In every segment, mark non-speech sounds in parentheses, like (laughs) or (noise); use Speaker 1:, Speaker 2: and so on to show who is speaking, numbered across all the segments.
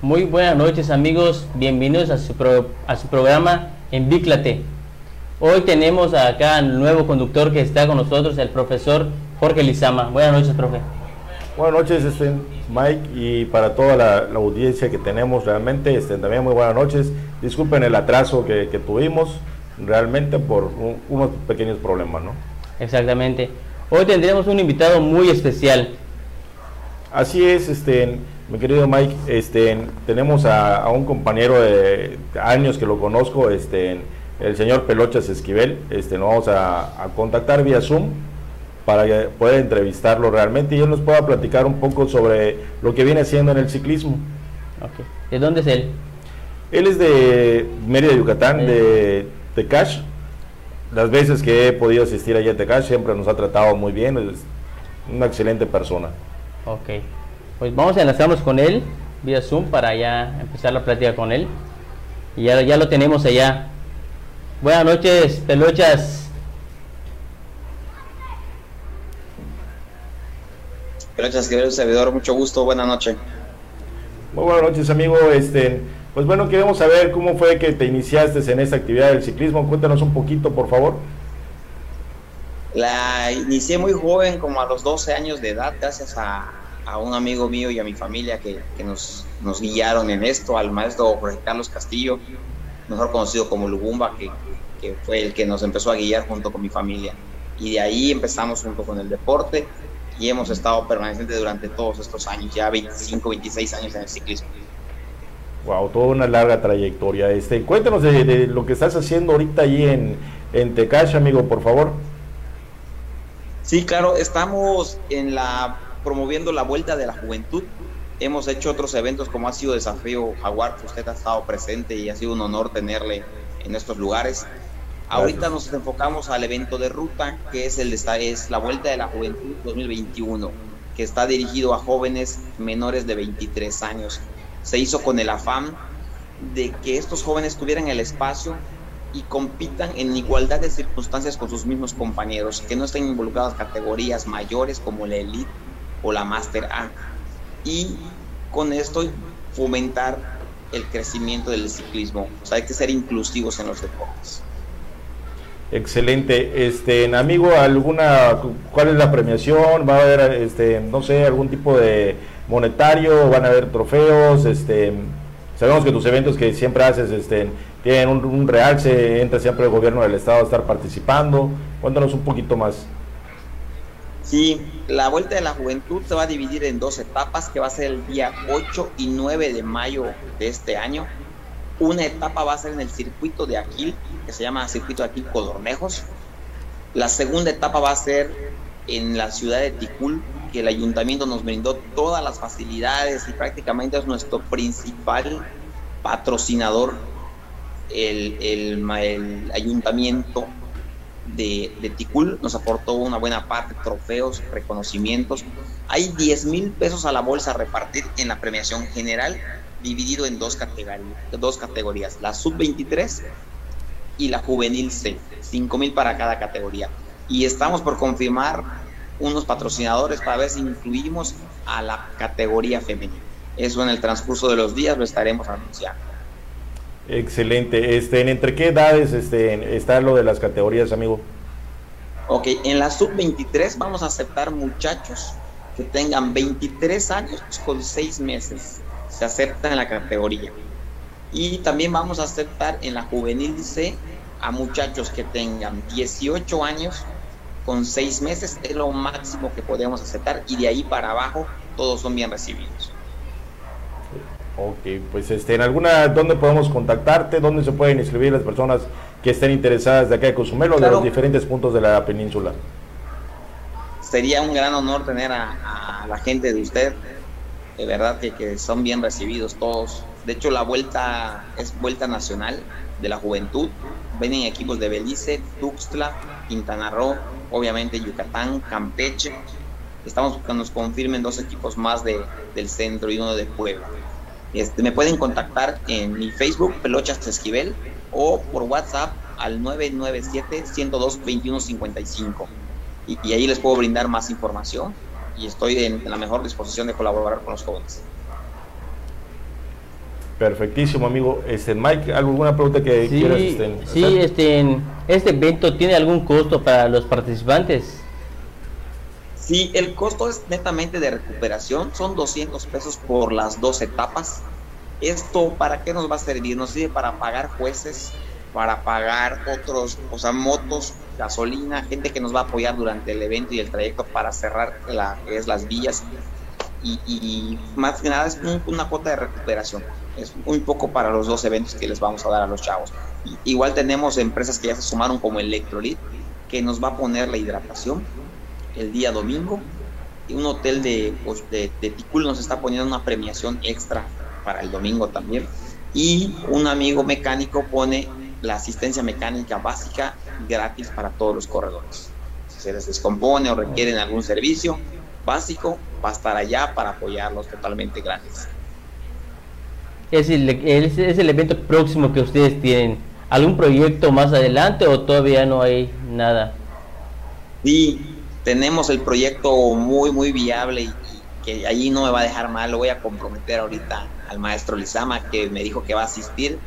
Speaker 1: Muy buenas noches amigos, bienvenidos a su, a su programa en Bíclate. Hoy tenemos acá al nuevo conductor que está con nosotros, el profesor Jorge Lizama. Buenas noches, profe.
Speaker 2: Buenas noches, este, Mike, y para toda la, audiencia que tenemos realmente, este, también muy buenas noches. Disculpen el atraso que, tuvimos realmente por unos pequeños problemas, ¿no?
Speaker 1: Exactamente. Hoy tendremos un invitado muy especial.
Speaker 2: Así es, este, mi querido Mike, este, tenemos a, un compañero de años que lo conozco, este, el señor Pelochas Esquivel, este, nos vamos a, contactar vía Zoom para poder entrevistarlo realmente y él nos pueda platicar un poco sobre lo que viene haciendo en el ciclismo.
Speaker 1: ¿De dónde es él?
Speaker 2: Él es de Mérida, Yucatán, de Tecash. Las veces que he podido asistir allá a Tecash siempre nos ha tratado muy bien, es una excelente persona.
Speaker 1: Ok. Pues vamos a enlazarnos con él vía Zoom para ya empezar la plática con él. Y ya, ya lo tenemos allá. Buenas noches, pelochas.
Speaker 3: Pelochas, querido servidor, mucho gusto, buenas noches.
Speaker 2: Muy buenas noches, amigo. Este, pues bueno, queremos saber cómo fue que te iniciaste en esta actividad del ciclismo. Cuéntanos un poquito, por favor.
Speaker 3: La inicié muy joven, como a los 12 años de edad, gracias a, a un amigo mío y a mi familia que, que nos, nos, guiaron en esto, al maestro Jorge Carlos Castillo, mejor conocido como Lugumba, que, que, fue el que nos empezó a guiar junto con mi familia. Y de ahí empezamos junto con el deporte y hemos estado permanentes durante todos estos años, ya 25, 26 años en el ciclismo.
Speaker 2: Wow, toda una larga trayectoria. Este, cuéntanos de, lo que estás haciendo ahorita allí en, en Tecash, amigo, por favor.
Speaker 3: Sí, claro, estamos en la promoviendo la Vuelta de la Juventud. Hemos hecho otros eventos como ha sido Desafío Jaguar, que usted ha estado presente y ha sido un honor tenerle en estos lugares. Ahorita nos enfocamos al evento de ruta, que es, el, es la Vuelta de la Juventud 2021, que está dirigido a jóvenes menores de 23 años. Se hizo con el afán de que estos jóvenes tuvieran el espacio y compitan en igualdad de circunstancias con sus mismos compañeros, que no estén involucradas categorías mayores como la elite o la Master A. Y con esto fomentar el crecimiento del ciclismo. O sea, hay que ser inclusivos en los deportes.
Speaker 2: Excelente. Este, amigo, alguna cuál es la premiación? ¿Va a haber este, no sé, algún tipo de monetario, van a haber trofeos, este, sabemos que tus eventos que siempre haces este tienen un, un realce, entra siempre el gobierno del estado a estar participando. Cuéntanos un poquito más.
Speaker 3: Sí, la Vuelta de la Juventud se va a dividir en dos etapas, que va a ser el día 8 y 9 de mayo de este año. Una etapa va a ser en el circuito de Aquil, que se llama Circuito de Aquil Codornejos. La segunda etapa va a ser en la ciudad de Ticul, que el ayuntamiento nos brindó todas las facilidades y prácticamente es nuestro principal patrocinador, el, el ayuntamiento de, Ticul nos aportó una buena parte, trofeos, reconocimientos. Hay 10 mil pesos a la bolsa a repartir en la premiación general, dividido en dos categorías, dos categorías la sub-23 y la juvenil C, 5 mil para cada categoría. Y estamos por confirmar unos patrocinadores para ver si incluimos a la categoría femenina. Eso en el transcurso de los días lo estaremos anunciando.
Speaker 2: Excelente. Este, ¿Entre qué edades este, está lo de las categorías, amigo?
Speaker 3: Ok, en la sub-23 vamos a aceptar muchachos que tengan 23 años con 6 meses. Se acepta en la categoría. Y también vamos a aceptar en la juvenil C a muchachos que tengan 18 años con 6 meses. Es lo máximo que podemos aceptar. Y de ahí para abajo todos son bien recibidos.
Speaker 2: Ok, pues este, en alguna, ¿dónde podemos contactarte? ¿Dónde se pueden inscribir las personas que estén interesadas de acá de Cozumel o de los diferentes puntos de la península?
Speaker 3: Sería un gran honor tener a, la gente de usted, de verdad que, que, son bien recibidos todos. De hecho, la vuelta es vuelta nacional de la juventud. Vienen equipos de Belice, Tuxtla, Quintana Roo, obviamente Yucatán, Campeche. Estamos buscando que nos confirmen dos equipos más de, del centro y uno de Puebla. Este, me pueden contactar en mi Facebook, Pelochas Esquivel, o por WhatsApp al 997-102-2155. Y, y ahí les puedo brindar más información y estoy en, la mejor disposición de colaborar con los jóvenes.
Speaker 2: Perfectísimo, amigo. Este, Mike, ¿alguna pregunta que
Speaker 1: sí,
Speaker 2: quieras este,
Speaker 1: Sí, este, ¿este evento tiene algún costo para los participantes?
Speaker 3: Sí, el costo es netamente de recuperación, son 200 pesos por las dos etapas. ¿Esto para qué nos va a servir? Nos sirve para pagar jueces, para pagar otros, o sea, motos, gasolina, gente que nos va a apoyar durante el evento y el trayecto para cerrar la, es las villas. Y, más que nada es una cuota de recuperación es muy poco para los dos eventos que les vamos a dar a los chavos. Igual tenemos empresas que ya se sumaron como Electrolit, que nos va a poner la hidratación el día domingo. Y un hotel de, pues, de, Ticul nos está poniendo una premiación extra para el domingo también. Y un amigo mecánico pone la asistencia mecánica básica gratis para todos los corredores. Si se les descompone o requieren algún servicio básico, va a estar allá para apoyarlos totalmente gratis
Speaker 1: es el, es el evento próximo que ustedes tienen. ¿Algún proyecto más adelante o todavía no hay nada?
Speaker 3: Sí, tenemos el proyecto muy, muy viable y, que allí no me va a dejar mal. Lo voy a comprometer ahorita al maestro Lizama que me dijo que va a asistir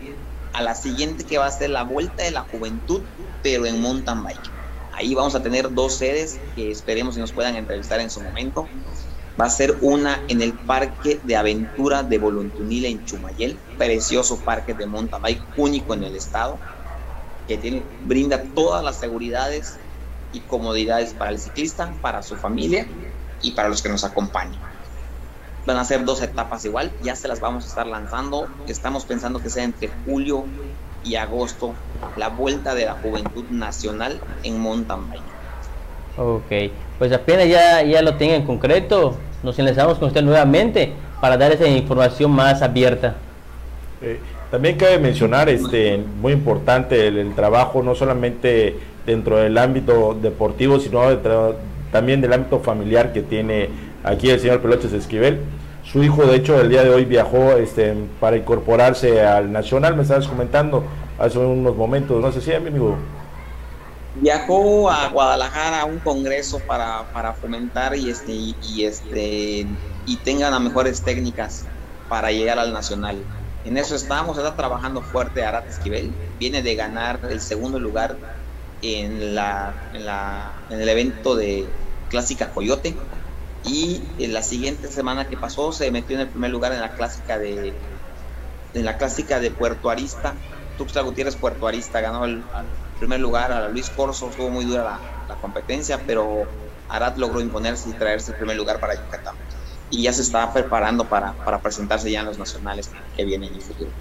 Speaker 3: a la siguiente que va a ser la Vuelta de la Juventud, pero en mountain bike. Ahí vamos a tener dos sedes que esperemos que nos puedan entrevistar en su momento va a ser una en el Parque de Aventura de Voluntunila en Chumayel, precioso parque de mountain bike único en el estado, que tiene, brinda todas las seguridades y comodidades para el ciclista, para su familia y para los que nos acompañan. Van a ser dos etapas igual, ya se las vamos a estar lanzando. Estamos pensando que sea entre julio y agosto la vuelta de la juventud nacional en mountain bike.
Speaker 1: Ok, pues apenas ya, ya lo tenga en concreto, nos enlazamos con usted nuevamente para dar esa información más abierta.
Speaker 2: Eh, también cabe mencionar, este, muy importante, el, trabajo no solamente dentro del ámbito deportivo, sino también del ámbito familiar que tiene aquí el señor Peloches Esquivel. Su hijo, de hecho, el día de hoy viajó este, para incorporarse al Nacional, me estabas comentando hace unos momentos, no sé si, amigo
Speaker 3: viajó a Guadalajara a un congreso para, para fomentar y este y, este y tengan las mejores técnicas para llegar al nacional. En eso estamos, está trabajando fuerte Arat Esquivel, viene de ganar el segundo lugar en, la, en, la, en el evento de Clásica Coyote y en la siguiente semana que pasó se metió en el primer lugar en la clásica de en la clásica de Puerto Arista. Tuxtla Gutiérrez Puerto Arista ganó el, primer lugar a Luis Corso, estuvo muy dura la, competencia, pero Arad logró imponerse y traerse el primer lugar para Yucatán. Y ya se está preparando para, presentarse ya en los nacionales que vienen en el futuro.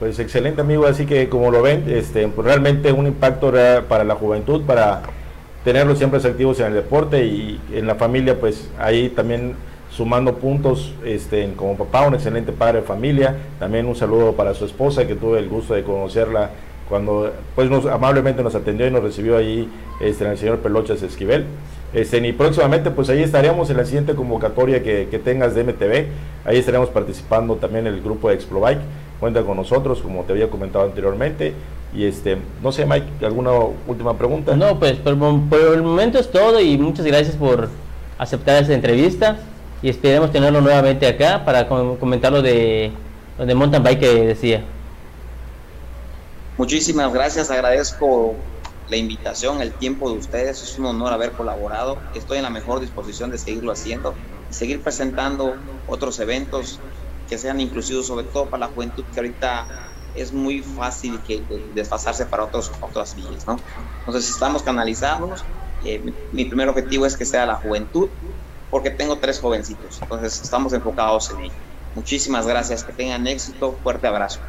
Speaker 2: Pues excelente amigo, así que como lo ven, este, pues realmente un impacto para la juventud, para tenerlos siempre activos en el deporte y en la familia, pues ahí también sumando puntos este, como papá, un excelente padre de familia. También un saludo para su esposa, que tuve el gusto de conocerla cuando pues nos, amablemente nos atendió y nos recibió ahí este, el señor Pelochas Esquivel. Este, y próximamente pues ahí estaremos en la siguiente convocatoria que, tengas de MTV, ahí estaremos participando también el grupo de Explobike, cuenta con nosotros como te había comentado anteriormente y este, no sé Mike, ¿alguna última pregunta?
Speaker 1: No, pues por, el momento es todo y muchas gracias por aceptar esta entrevista y esperemos tenerlo nuevamente acá para comentar lo de, lo de mountain bike que decía.
Speaker 3: Muchísimas gracias, agradezco la invitación, el tiempo de ustedes, es un honor haber colaborado, estoy en la mejor disposición de seguirlo haciendo y seguir presentando otros eventos que sean inclusivos, sobre todo para la juventud que ahorita es muy fácil que, desfasarse para otros, otras vías, ¿no? Entonces estamos canalizados, eh, mi, primer objetivo es que sea la juventud, porque tengo tres jovencitos, entonces estamos enfocados en ello. Muchísimas gracias, que tengan éxito, fuerte abrazo.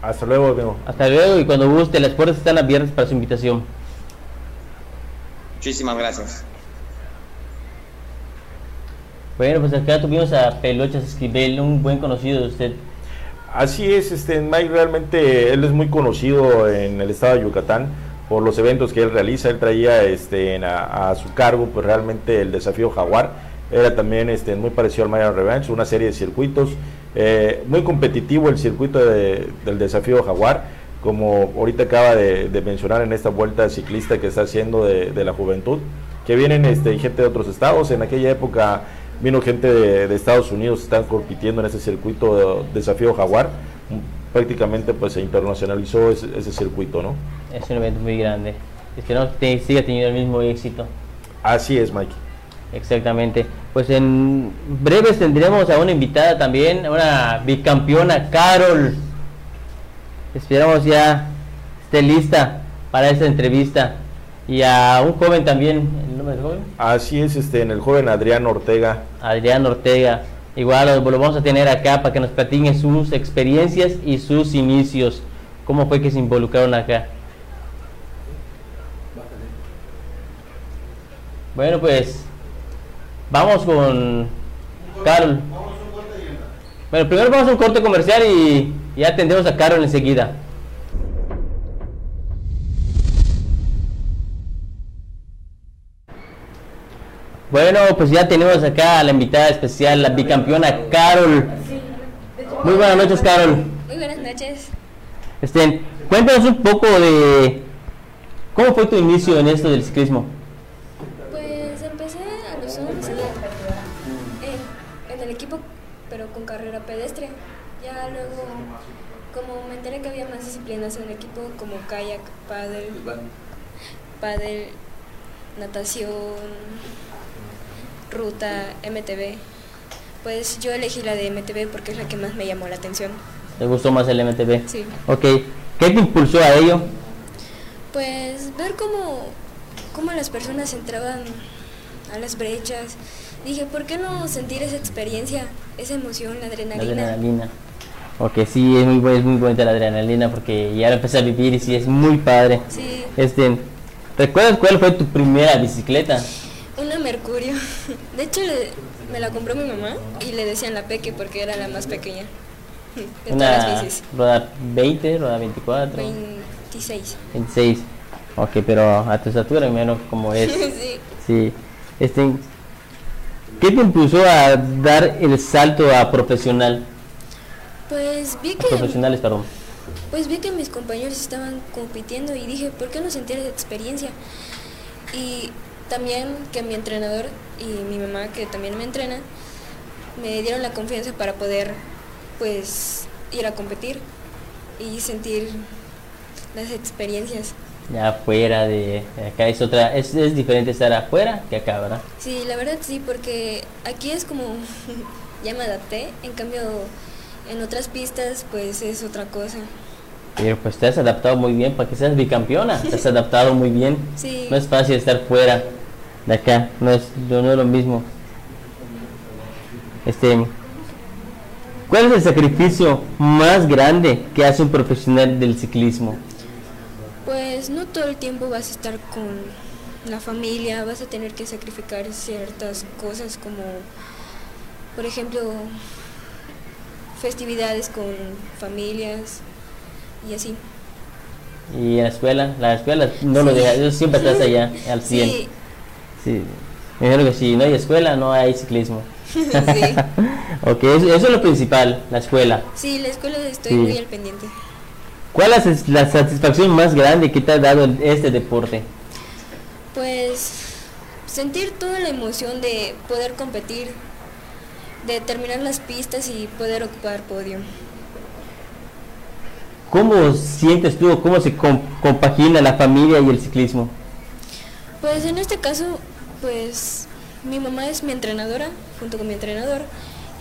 Speaker 2: Hasta luego, amigo.
Speaker 1: Hasta luego y cuando guste, las puertas están abiertas para su invitación.
Speaker 3: Muchísimas gracias.
Speaker 1: Bueno, pues acá tuvimos a Pelochas Esquivel, un buen conocido de usted.
Speaker 2: Así es, este Mike realmente él es muy conocido en el estado de Yucatán por los eventos que él realiza. Él traía este a, su cargo pues realmente el desafío Jaguar. Era también este muy parecido al Mayan Revenge, una serie de circuitos eh, muy competitivo el circuito del desafío Jaguar, como ahorita acaba de, mencionar en esta vuelta ciclista que está haciendo de, la juventud, que vienen este, gente de otros estados. En aquella época vino gente de, Estados Unidos, están compitiendo en ese circuito de desafío Jaguar. Prácticamente pues se internacionalizó ese, circuito, ¿no?
Speaker 1: Es un evento muy grande. Esperamos que siga teniendo el mismo éxito.
Speaker 2: Así es, Mike.
Speaker 1: Exactamente. Pues en breves tendremos a una invitada también, una bicampeona, Carol. Esperamos ya esté lista para esta entrevista. Y a un joven también,
Speaker 2: Así es, este, en el joven Adrián Ortega.
Speaker 1: Adrián Ortega. Igual lo, lo vamos a tener acá para que nos platiquen sus experiencias y sus inicios. ¿Cómo fue que se involucraron acá? Bueno, pues vamos con Carol. Bueno, primero vamos a un corte comercial y ya atendemos a Carol enseguida. Bueno, pues ya tenemos acá a la invitada especial, la bicampeona Carol. Muy buenas noches, Carol.
Speaker 4: Muy buenas noches.
Speaker 1: Este, cuéntanos un poco de cómo fue tu inicio en esto del ciclismo.
Speaker 4: Pues empecé a los 11 en el equipo, pero con carrera pedestre. Ya luego, como me enteré que había más disciplinas en el equipo, como kayak, paddle, paddle, natación, ruta, MTV. Pues yo elegí la de MTV porque es la que más me llamó la atención.
Speaker 1: ¿Te gustó más el MTV?
Speaker 4: Sí.
Speaker 1: Ok. ¿Qué te impulsó a ello?
Speaker 4: Pues ver cómo, cómo las personas entraban a las brechas. Dije, ¿por qué no sentir esa experiencia, esa emoción, la adrenalina?
Speaker 1: La adrenalina. Ok, sí, es muy, es muy bonita la adrenalina porque ya la empecé a vivir y sí, es muy padre.
Speaker 4: Sí.
Speaker 1: Este, ¿Recuerdas cuál fue tu primera bicicleta?
Speaker 4: Una Mercurio. De hecho, me la compró mi mamá y le decían la Peque porque era la más pequeña.
Speaker 1: De Una todas las bicis. ¿Rueda 20, rueda 24?
Speaker 4: 26.
Speaker 1: 26. Ok, pero a tu estatura menos como es. (laughs)
Speaker 4: sí.
Speaker 1: Sí. Este, ¿Qué te impulsó a dar el salto a profesional?
Speaker 4: Pues vi que...
Speaker 1: profesionales, perdón.
Speaker 4: Pues vi que mis compañeros estaban compitiendo y dije, ¿por qué no sentir esa experiencia? Y también que mi entrenador y mi mamá, que también me entrena, me dieron la confianza para poder pues ir a competir y sentir las experiencias.
Speaker 1: Ya afuera de acá es otra, es, es diferente estar afuera que acá, ¿verdad?
Speaker 4: Sí, la verdad sí, porque aquí es como (laughs) ya me adapté, en cambio en otras pistas pues es otra cosa.
Speaker 1: Pero pues te has adaptado muy bien para que seas bicampeona, (laughs) te has adaptado muy bien.
Speaker 4: Sí.
Speaker 1: No es fácil estar fuera de acá, no es, no es lo mismo. Este, ¿Cuál es el sacrificio más grande que hace un profesional del ciclismo?
Speaker 4: Pues no todo el tiempo vas a estar con la familia, vas a tener que sacrificar ciertas cosas como, por ejemplo, festividades con familias y así.
Speaker 1: ¿Y la escuela? La escuela no lo deja, siempre estás allá (laughs) al 100.
Speaker 4: Sí.
Speaker 1: Sí, me imagino que si no hay escuela, no hay ciclismo. (laughs)
Speaker 4: sí. (laughs)
Speaker 1: ok, eso, es lo principal, la escuela.
Speaker 4: Sí, la escuela estoy muy al pendiente.
Speaker 1: ¿Cuál es la satisfacción más grande que te ha dado este deporte?
Speaker 4: Pues sentir toda la emoción de poder competir, de terminar las pistas y poder ocupar podio.
Speaker 1: ¿Cómo sientes tú, cómo se compagina la familia y el ciclismo?
Speaker 4: Pues en este caso, pues mi mamá es mi entrenadora, junto con mi entrenador,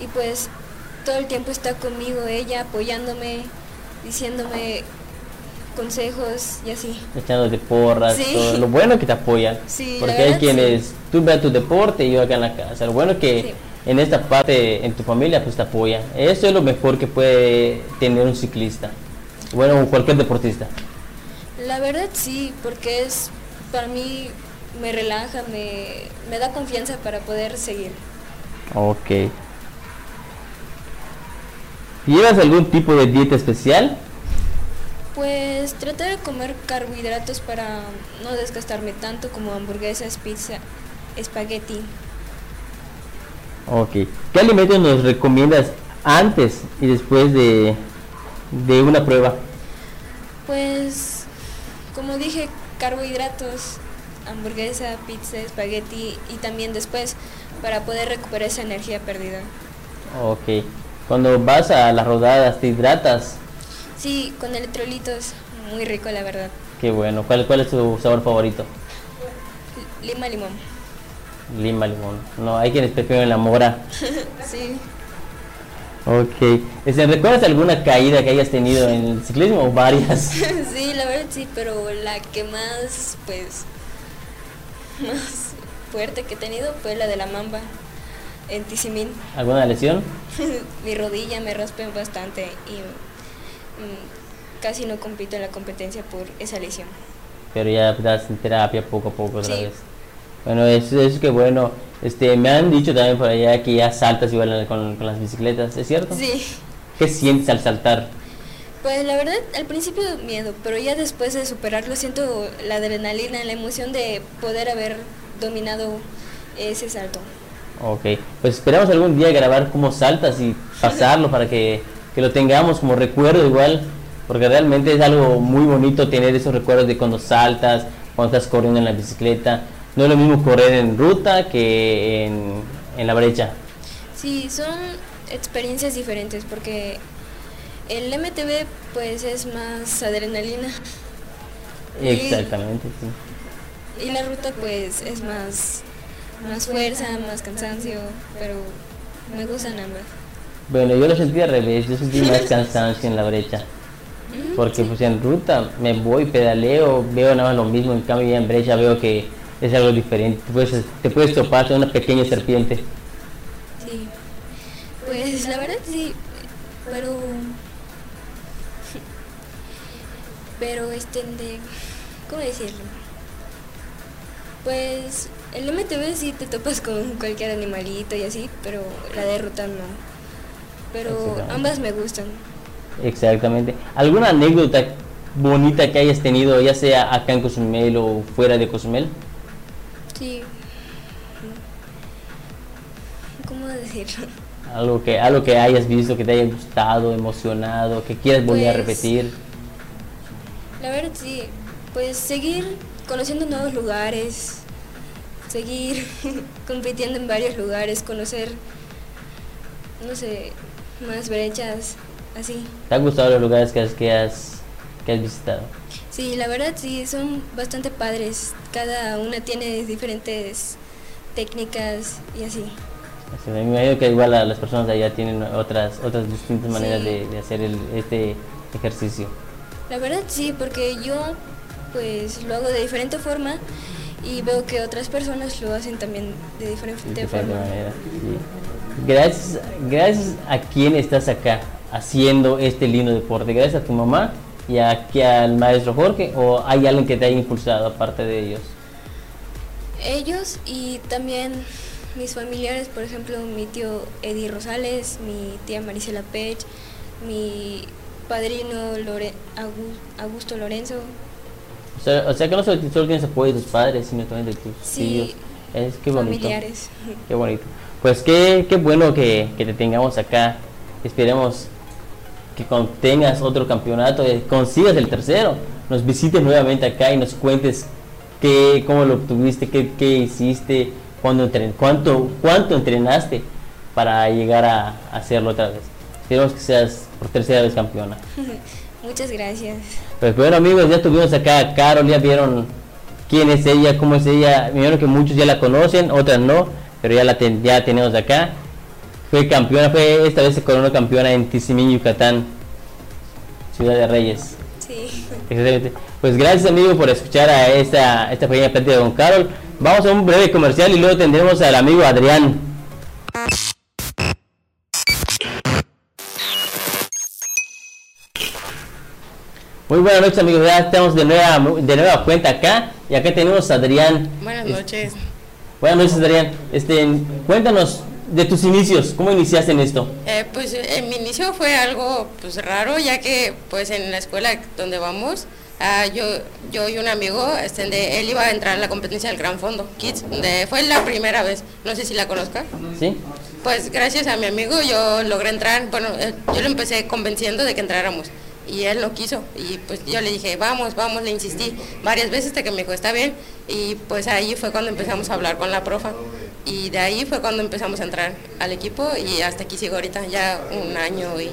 Speaker 4: y pues todo el tiempo está conmigo ella, apoyándome, diciéndome consejos y así.
Speaker 1: Echándote porras,
Speaker 4: Sí.
Speaker 1: todo. Lo bueno que te apoyan. (laughs)
Speaker 4: Sí,
Speaker 1: porque hay quienes, tú ves tu deporte y yo acá en la casa. Lo bueno que en esta parte, en tu familia, pues te apoyan. Eso es lo mejor que puede tener un ciclista. Bueno, cualquier deportista.
Speaker 4: La verdad sí, porque es para mí me relaja, me, me da confianza para poder seguir.
Speaker 1: Ok. ¿Llevas algún tipo de dieta especial?
Speaker 4: Pues tratar de comer carbohidratos para no desgastarme tanto como hamburguesas, pizza, espagueti.
Speaker 1: Ok. ¿Qué alimentos nos recomiendas antes y después de, de una prueba?
Speaker 4: Pues como dije, carbohidratos hamburguesa, pizza, espagueti y también después para poder recuperar esa energía perdida.
Speaker 1: Ok. Cuando vas a las rodadas, ¿te hidratas?
Speaker 4: Sí, con electrolitos, muy rico la verdad.
Speaker 1: Qué bueno. ¿Cuál, cuál es tu sabor favorito?
Speaker 4: Lima limón.
Speaker 1: Lima, limón. No, hay quienes prefieren la mora. (laughs)
Speaker 4: sí.
Speaker 1: Ok. Este, ¿Recuerdas alguna caída que hayas tenido en el ciclismo o varias? (laughs)
Speaker 4: sí, la verdad sí, pero la que más, pues, más fuerte que he tenido fue la de la mamba en Tizimín.
Speaker 1: ¿Alguna lesión? (laughs)
Speaker 4: Mi rodilla me raspé bastante y mm, casi no compito en la competencia por esa lesión.
Speaker 1: Pero ya das en terapia poco a poco otra vez. Bueno, eso es que bueno. Este, me han dicho también por allá que ya saltas igual con, con las bicicletas, ¿es cierto?
Speaker 4: Sí.
Speaker 1: ¿Qué sientes al saltar?
Speaker 4: Pues la verdad, al principio miedo, pero ya después de superarlo siento la adrenalina, la emoción de poder haber dominado ese salto.
Speaker 1: Ok, pues esperamos algún día grabar cómo saltas y pasarlo para que, que, lo tengamos como recuerdo igual, porque realmente es algo muy bonito tener esos recuerdos de cuando saltas, cuando estás corriendo en la bicicleta. No es lo mismo correr en ruta que en, en la brecha.
Speaker 4: Sí, son experiencias diferentes porque el MTV pues es más adrenalina.
Speaker 1: Exactamente,
Speaker 4: sí. Y la ruta pues es más, más fuerza, más cansancio, pero me gustan ambas.
Speaker 1: Bueno, yo lo sentí al revés, yo sentí más (laughs) cansancio en la brecha. Porque pues en ruta me voy, pedaleo, veo nada más lo mismo, en cambio ya en brecha veo que es algo diferente. Te puedes, te puedes topar una pequeña serpiente.
Speaker 4: Sí, pues la verdad sí, pero... Pero este de... ¿Cómo decirlo? Pues el MTV sí te topas con cualquier animalito y así, pero la de ruta no. Pero ambas me gustan.
Speaker 1: Exactamente. ¿Alguna anécdota bonita que hayas tenido, ya sea acá en Cozumel o fuera de Cozumel?
Speaker 4: Sí. ¿Cómo decirlo?
Speaker 1: Algo que, algo que hayas visto, que te haya gustado, emocionado, que quieras volver a
Speaker 4: Pues,
Speaker 1: repetir.
Speaker 4: La verdad sí, pues seguir conociendo nuevos lugares, seguir (laughs) compitiendo en varios lugares, conocer, no sé, más brechas, así.
Speaker 1: ¿Te han gustado los lugares que has, que has, que has visitado?
Speaker 4: Sí, la verdad sí, son bastante padres. Cada una tiene diferentes técnicas y así.
Speaker 1: Me imagino que igual a las personas de allá tienen otras, otras distintas maneras
Speaker 4: Sí.
Speaker 1: de, de hacer el, este ejercicio.
Speaker 4: La verdad sí, porque yo pues lo hago de diferente forma y veo que otras personas lo hacen también de diferente,
Speaker 1: de
Speaker 4: forma.
Speaker 1: manera. sí. Gracias, gracias a quién estás acá haciendo este lindo deporte. Gracias a tu mamá y aquí al maestro Jorge o hay alguien que te haya impulsado aparte de ellos.
Speaker 4: Ellos y también mis familiares, por ejemplo, mi tío Eddie Rosales, mi tía Marisela Pech, mi padrino Lore- Augusto Lorenzo.
Speaker 1: O sea, o sea que no solo, solo tienes apoyo de tus padres, sino también de tus
Speaker 4: Sí,
Speaker 1: tíos. Es que bonito.
Speaker 4: familiares.
Speaker 1: Qué bonito. Pues qué, qué bueno que, que te tengamos acá. Esperemos que cuando tengas otro campeonato, eh, consigas el tercero, nos visites nuevamente acá y nos cuentes qué, cómo lo obtuviste, qué, qué hiciste, cuándo entren, cuánto, cuánto entrenaste para llegar a, a hacerlo otra vez. Esperemos que seas por tercera vez campeona. (laughs)
Speaker 4: Muchas gracias.
Speaker 1: Pues bueno amigos, ya tuvimos acá a Carol, ya vieron quién es ella, cómo es ella. Me que muchos ya la conocen, otras no, pero ya la ten- ya tenemos acá. Fue campeona, fue esta vez se coronó campeona en Tizimín, Yucatán, Ciudad de Reyes.
Speaker 4: Sí.
Speaker 1: Excelente. Pues gracias amigo por escuchar a esta, esta pequeña plática con Carol. Vamos a un breve comercial y luego tendremos al amigo Adrián. Muy buenas noches amigos, ya estamos de nueva, de nueva cuenta acá y acá tenemos a Adrián.
Speaker 5: Buenas
Speaker 1: Es-
Speaker 5: noches.
Speaker 1: Buenas noches Adrián. Este, cuéntanos de tus inicios, ¿cómo iniciaste en esto?
Speaker 5: Eh, pues eh, mi inicio fue algo pues raro, ya que pues en la escuela donde vamos, ah, yo, yo y un amigo, este, de- él iba a entrar a la competencia del Gran Fondo Kids, donde fue la primera vez, no sé si la conozca.
Speaker 1: ¿Sí?
Speaker 5: Pues gracias a mi amigo yo logré entrar, bueno, eh, yo lo empecé convenciendo de que entráramos. y él no quiso. Y pues yo le dije, vamos, vamos, le insistí varias veces hasta que me dijo, está bien. Y pues ahí fue cuando empezamos a hablar con la profa. Y de ahí fue cuando empezamos a entrar al equipo y hasta aquí sigo ahorita, ya un año y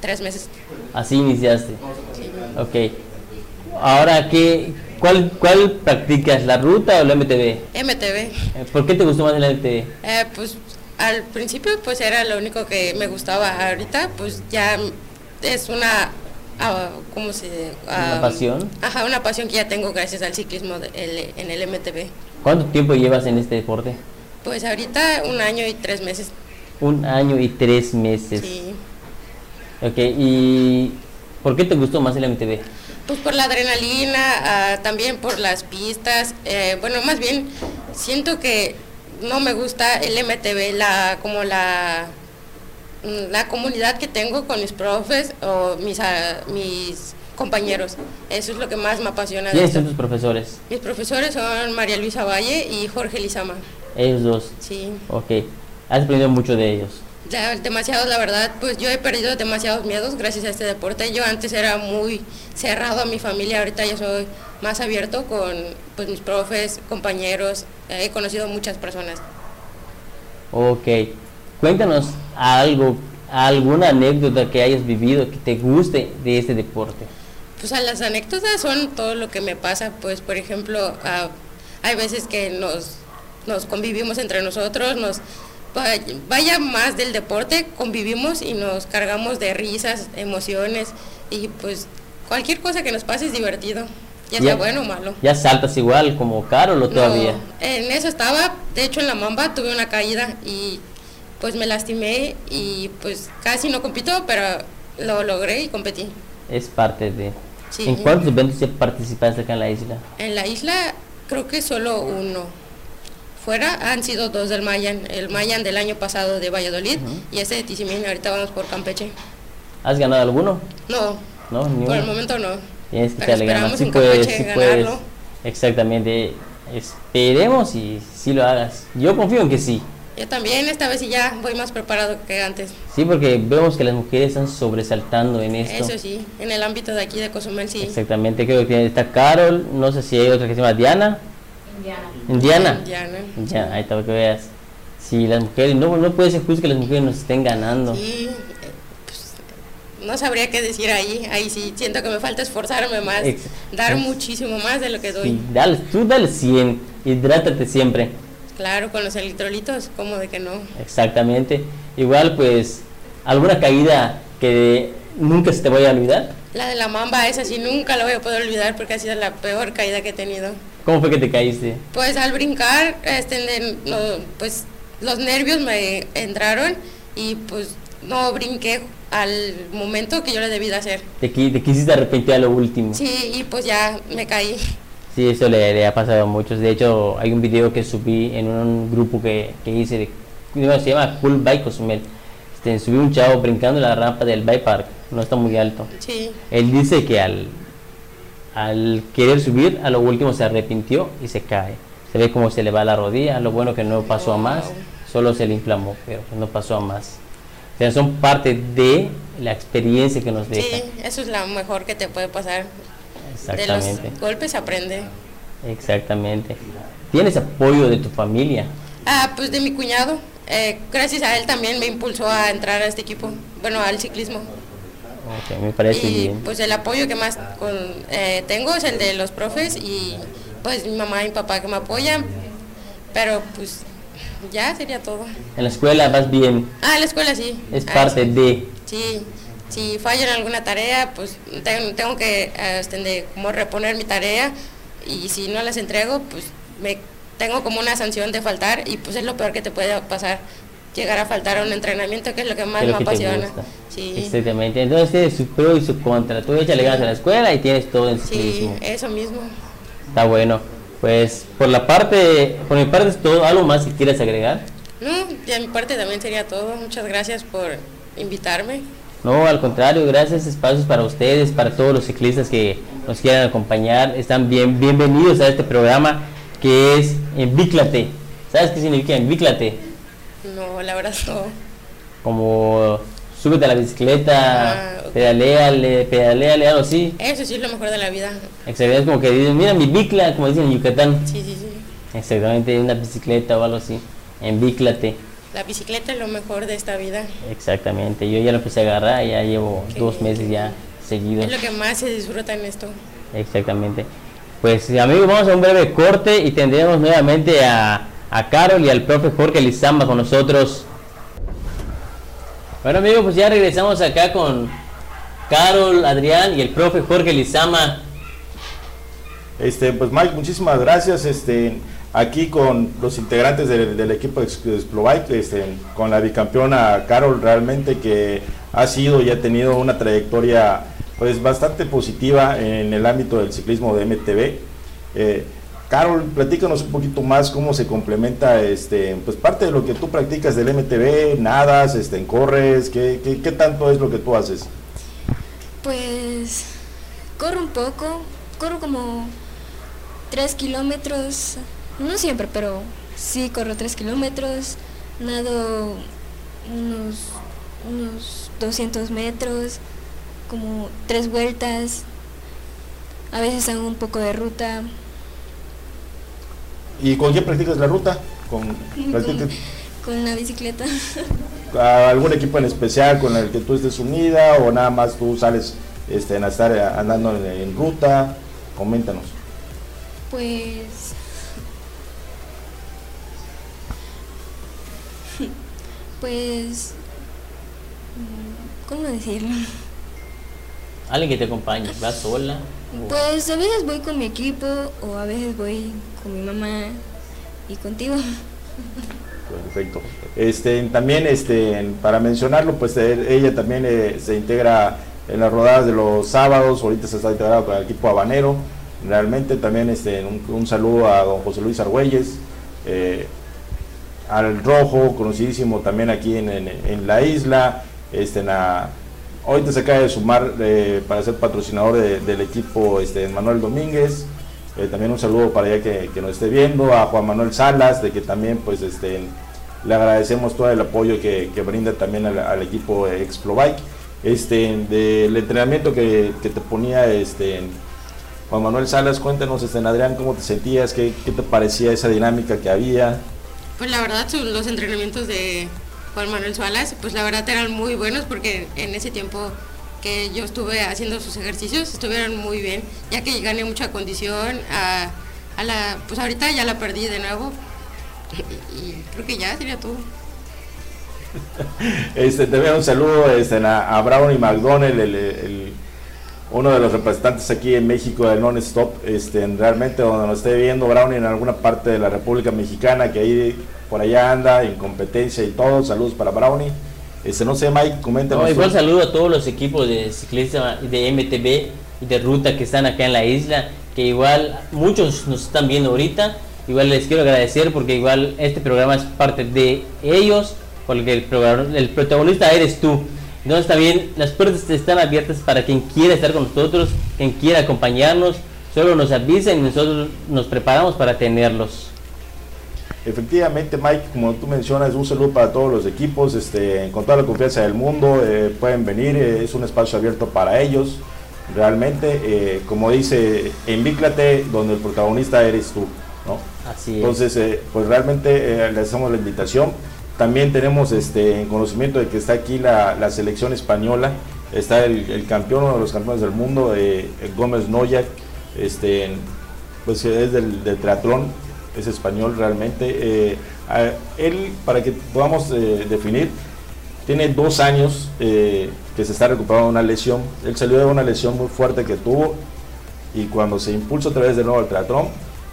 Speaker 5: tres meses.
Speaker 1: Así iniciaste. Ok. Ahora, ¿qué, cuál, ¿cuál practicas, la ruta o el MTV?
Speaker 5: MTV.
Speaker 1: Eh, ¿Por qué te gustó más el MTV?
Speaker 5: Eh, pues al principio pues era lo único que me gustaba. Ahorita pues ya es una ah, ¿cómo se
Speaker 1: ¿Una
Speaker 5: ah,
Speaker 1: pasión?
Speaker 5: Ajá, una pasión que ya tengo gracias al ciclismo de- el- en el MTV.
Speaker 1: ¿Cuánto tiempo llevas en este deporte?
Speaker 5: Pues ahorita un año y tres meses.
Speaker 1: Un año y tres meses.
Speaker 5: Sí.
Speaker 1: Ok, ¿y por qué te gustó más el MTV?
Speaker 5: Pues por la adrenalina, ah, también por las pistas. eh, bueno, más bien siento que no me gusta el MTV, la como la mm, la comunidad que tengo con mis profes o mis ah, mis compañeros. Eso es lo que más me apasiona
Speaker 1: ¿Quiénes son tus profesores?
Speaker 5: Mis profesores son María Luisa Valle y Jorge Lizama.
Speaker 1: Ellos dos.
Speaker 5: Sí.
Speaker 1: Ok. Has aprendido mucho de ellos.
Speaker 5: Ya, demasiado, la verdad, pues yo he perdido demasiados miedos gracias a este deporte. Yo antes era muy cerrado a mi familia, ahorita ya soy más abierto con pues, mis profes, compañeros, he conocido muchas personas.
Speaker 1: Ok. Cuéntanos algo, alguna anécdota que hayas vivido que te guste de este deporte.
Speaker 5: Pues a las anécdotas son todo lo que me pasa, pues por ejemplo, ah, hay veces que nos, nos convivimos entre nosotros, nos vaya, más del deporte, convivimos y nos cargamos de risas, emociones y pues cualquier cosa que nos pase es divertido, ya sea bueno o malo.
Speaker 1: ¿Ya saltas igual como Carol o todavía?
Speaker 5: No, en eso estaba, de hecho en la mamba tuve una caída y pues me lastimé y pues casi no compito, pero lo logré y competí.
Speaker 1: Es parte de...
Speaker 5: Sí.
Speaker 1: ¿En cuántos eventos participaste acá en la isla?
Speaker 5: En la isla creo que solo uno. Fuera han sido dos del Mayan, el Mayan del año pasado de Valladolid y ese de Tizimín, ahorita vamos por Campeche.
Speaker 1: ¿Has ganado alguno?
Speaker 5: No,
Speaker 1: No, ni
Speaker 5: por el momento no.
Speaker 1: Tienes que ganas.
Speaker 5: esperamos
Speaker 1: Sí puedes, sí puedes. Exactamente. Esperemos y si lo hagas. Yo confío en que sí.
Speaker 5: Yo también esta vez sí ya voy más preparado que antes.
Speaker 1: Sí, porque vemos que las mujeres están sobresaltando en esto.
Speaker 5: Eso sí, en el ámbito de aquí de Cozumel sí.
Speaker 1: Exactamente, creo que está Carol, no sé si hay otra que se llama Diana. Indiana.
Speaker 5: Indiana.
Speaker 1: Ya, ahí está para que veas. Sí, las mujeres, no, no puede ser justo que las mujeres nos estén ganando.
Speaker 5: Sí, eh, pues, no sabría qué decir ahí. Ahí sí, siento que me falta esforzarme más,
Speaker 1: Ex-
Speaker 5: dar muchísimo más de lo que doy.
Speaker 1: Sí, dale, tú dale 100, hidrátate siempre.
Speaker 5: Claro, con los electrolitos, como de que no.
Speaker 1: Exactamente. Igual, pues, alguna caída que nunca se te vaya a olvidar.
Speaker 5: La de la mamba, esa sí nunca la voy a poder olvidar porque ha sido la peor caída que he tenido.
Speaker 1: ¿Cómo fue que te caíste?
Speaker 5: Pues al brincar, este, no, pues los nervios me entraron y pues no brinqué al momento que yo le debí de hacer.
Speaker 1: Te, te quisiste arrepentir a lo último.
Speaker 5: Sí, y pues ya me caí.
Speaker 1: Sí, eso le, le ha pasado a muchos. De hecho, hay un video que subí en un grupo que, que hice, de, no, se llama Cool Bike Cozumel. Este, subí un chavo brincando la rampa del bike park, no está muy alto.
Speaker 5: Sí,
Speaker 1: Él dice que al, al querer subir, a lo último se arrepintió y se cae. Se ve como se le va la rodilla, lo bueno que no pasó a más, solo se le inflamó, pero no pasó a más. O sea, son parte de la experiencia que nos deja.
Speaker 5: sí, eso es lo mejor que te puede pasar. De los golpes aprende.
Speaker 1: Exactamente. ¿Tienes apoyo de tu familia?
Speaker 5: Ah, pues de mi cuñado. Eh, gracias a él también me impulsó a entrar a este equipo, bueno, al ciclismo.
Speaker 1: Ok, me parece
Speaker 5: y
Speaker 1: bien.
Speaker 5: pues el apoyo que más con- eh, tengo es el de los profes y pues mi mamá y mi papá que me apoyan, pero pues ya sería todo.
Speaker 1: En la escuela vas bien,
Speaker 5: Ah, en la escuela sí.
Speaker 1: es
Speaker 5: Ah,
Speaker 1: parte
Speaker 5: sí.
Speaker 1: de...
Speaker 5: Sí, si fallo en alguna tarea, pues tengo, tengo que este, de como reponer mi tarea y si no las entrego, pues me tengo como una sanción de faltar y pues es lo peor que te puede pasar, llegar a faltar a un entrenamiento, que es lo que más me
Speaker 1: que
Speaker 5: apasiona. Sí,
Speaker 1: Exactamente. Entonces tienes su pro y su contra. Tú échale ganas a la escuela y tienes todo en
Speaker 5: sí,
Speaker 1: ciclismo.
Speaker 5: eso mismo.
Speaker 1: Está bueno. Pues por la parte, por mi parte es todo. ¿Algo más que quieras agregar?
Speaker 5: No, de mi parte también sería todo. Muchas gracias por invitarme.
Speaker 1: No, al contrario, gracias. Espacios para ustedes, para todos los ciclistas que nos quieran acompañar. Están bien, bienvenidos a este programa que es Envíclate. ¿Sabes qué significa Envíclate?
Speaker 5: No, la verdad no.
Speaker 1: Como súbete a la bicicleta,
Speaker 5: Ah, ok.
Speaker 1: pedaleale, pedaleale, algo así.
Speaker 5: Eso sí es lo mejor de la vida.
Speaker 1: Exactamente, es como que dicen, mira mi bicla, como dicen en Yucatán.
Speaker 5: Sí, sí, sí.
Speaker 1: Exactamente, una bicicleta o algo así. Envíclate.
Speaker 5: La bicicleta es lo mejor de esta vida.
Speaker 1: Exactamente, yo ya lo empecé a agarrar, ya llevo dos meses ya seguidos.
Speaker 5: Es lo que más se disfruta en esto.
Speaker 1: Exactamente. Pues amigos, vamos a un breve corte y tendremos nuevamente a, a Carol y al profe Jorge Lizamba con nosotros. Bueno amigos, pues ya regresamos acá con Carol, Adrián y el profe Jorge Lizama.
Speaker 2: Este, pues Mike, muchísimas gracias. Este, aquí con los integrantes del, equipo de Ex- Explobike, este, con la bicampeona Carol, realmente que ha sido y ha tenido una trayectoria pues bastante positiva en el ámbito del ciclismo de MTV. Eh, Carol, platícanos un poquito más cómo se complementa este, pues parte de lo que tú practicas del MTV, nadas, este, corres, qué, qué, qué tanto es lo que tú haces.
Speaker 4: Pues corro un poco, corro como 3 kilómetros, no siempre, pero sí corro 3 kilómetros, nado unos, unos 200 metros, como 3 vueltas, a veces hago un poco de ruta,
Speaker 2: ¿Y con quién practicas la ruta? ¿Con, (laughs)
Speaker 4: con, con la bicicleta. (laughs)
Speaker 2: a algún equipo en especial con el que tú estés unida o nada más tú sales este, a estar andando en, en ruta? Coméntanos.
Speaker 4: Pues. Pues. mm, ¿Cómo decirlo?
Speaker 1: Alguien que te acompañe, vas sola. o-
Speaker 4: Pues a veces voy con mi equipo o a veces voy con mi mamá y contigo.
Speaker 2: Perfecto. Este, también este, para mencionarlo, pues eh, ella también eh, se integra en las rodadas de los sábados, ahorita se está integrado con el equipo habanero. Realmente también este, un, un saludo a don José Luis Argüelles, eh, al Rojo, conocidísimo también aquí en, en- la isla. Este, en la- se acaba de sumar eh, para ser patrocinador de- del equipo este, Manuel Domínguez. Eh, también un saludo para ella que, que nos esté viendo, a Juan Manuel Salas, de que también pues este le agradecemos todo el apoyo que, que brinda también al, al equipo Explobike. Este, del entrenamiento que, que te ponía este Juan Manuel Salas, cuéntanos este, Adrián, cómo te sentías, qué, qué te parecía esa dinámica que había.
Speaker 5: Pues la verdad, los entrenamientos de Juan Manuel Sualas, pues la verdad eran muy buenos porque en ese tiempo que yo estuve haciendo sus ejercicios estuvieron muy bien, ya que gané mucha condición. A, a la, pues ahorita ya la perdí de nuevo y, y creo que ya sería todo. (laughs)
Speaker 2: Este, también un saludo este, a, a Brownie McDonnell, el, el- uno de los representantes aquí en México del Non-Stop, este, realmente donde nos esté viendo Brownie en alguna parte de la República Mexicana, que ahí por allá anda en competencia y todo, saludos para Brownie. Este, no sé, Mike, coméntanos.
Speaker 1: No, igual saludo a todos los equipos de ciclistas de MTB y de ruta que están acá en la isla, que igual muchos nos están viendo ahorita. Igual les quiero agradecer porque igual este programa es parte de ellos, porque el, programa- el protagonista eres tú. Entonces también las puertas están abiertas para quien quiera estar con nosotros, quien quiera acompañarnos. Solo nos avisen y nosotros nos preparamos para tenerlos.
Speaker 2: Efectivamente, Mike, como tú mencionas, un saludo para todos los equipos, este, con toda la confianza del mundo, eh, pueden venir, eh, es un espacio abierto para ellos, realmente, eh, como dice, envíclate donde el protagonista eres tú, ¿no?
Speaker 1: Así es.
Speaker 2: Entonces, pues realmente le hacemos la invitación. También tenemos este, en conocimiento de que está aquí la, la selección española, está el, campeón, uno de los campeones del mundo, eh, Gómez Noyak, este, pues es del, del triatlón, es español realmente. eh, él, para que podamos eh, definir, tiene dos años eh, que se está recuperando de una lesión. Él salió de una lesión muy fuerte que tuvo y cuando se impulsa otra vez de nuevo al triatlón,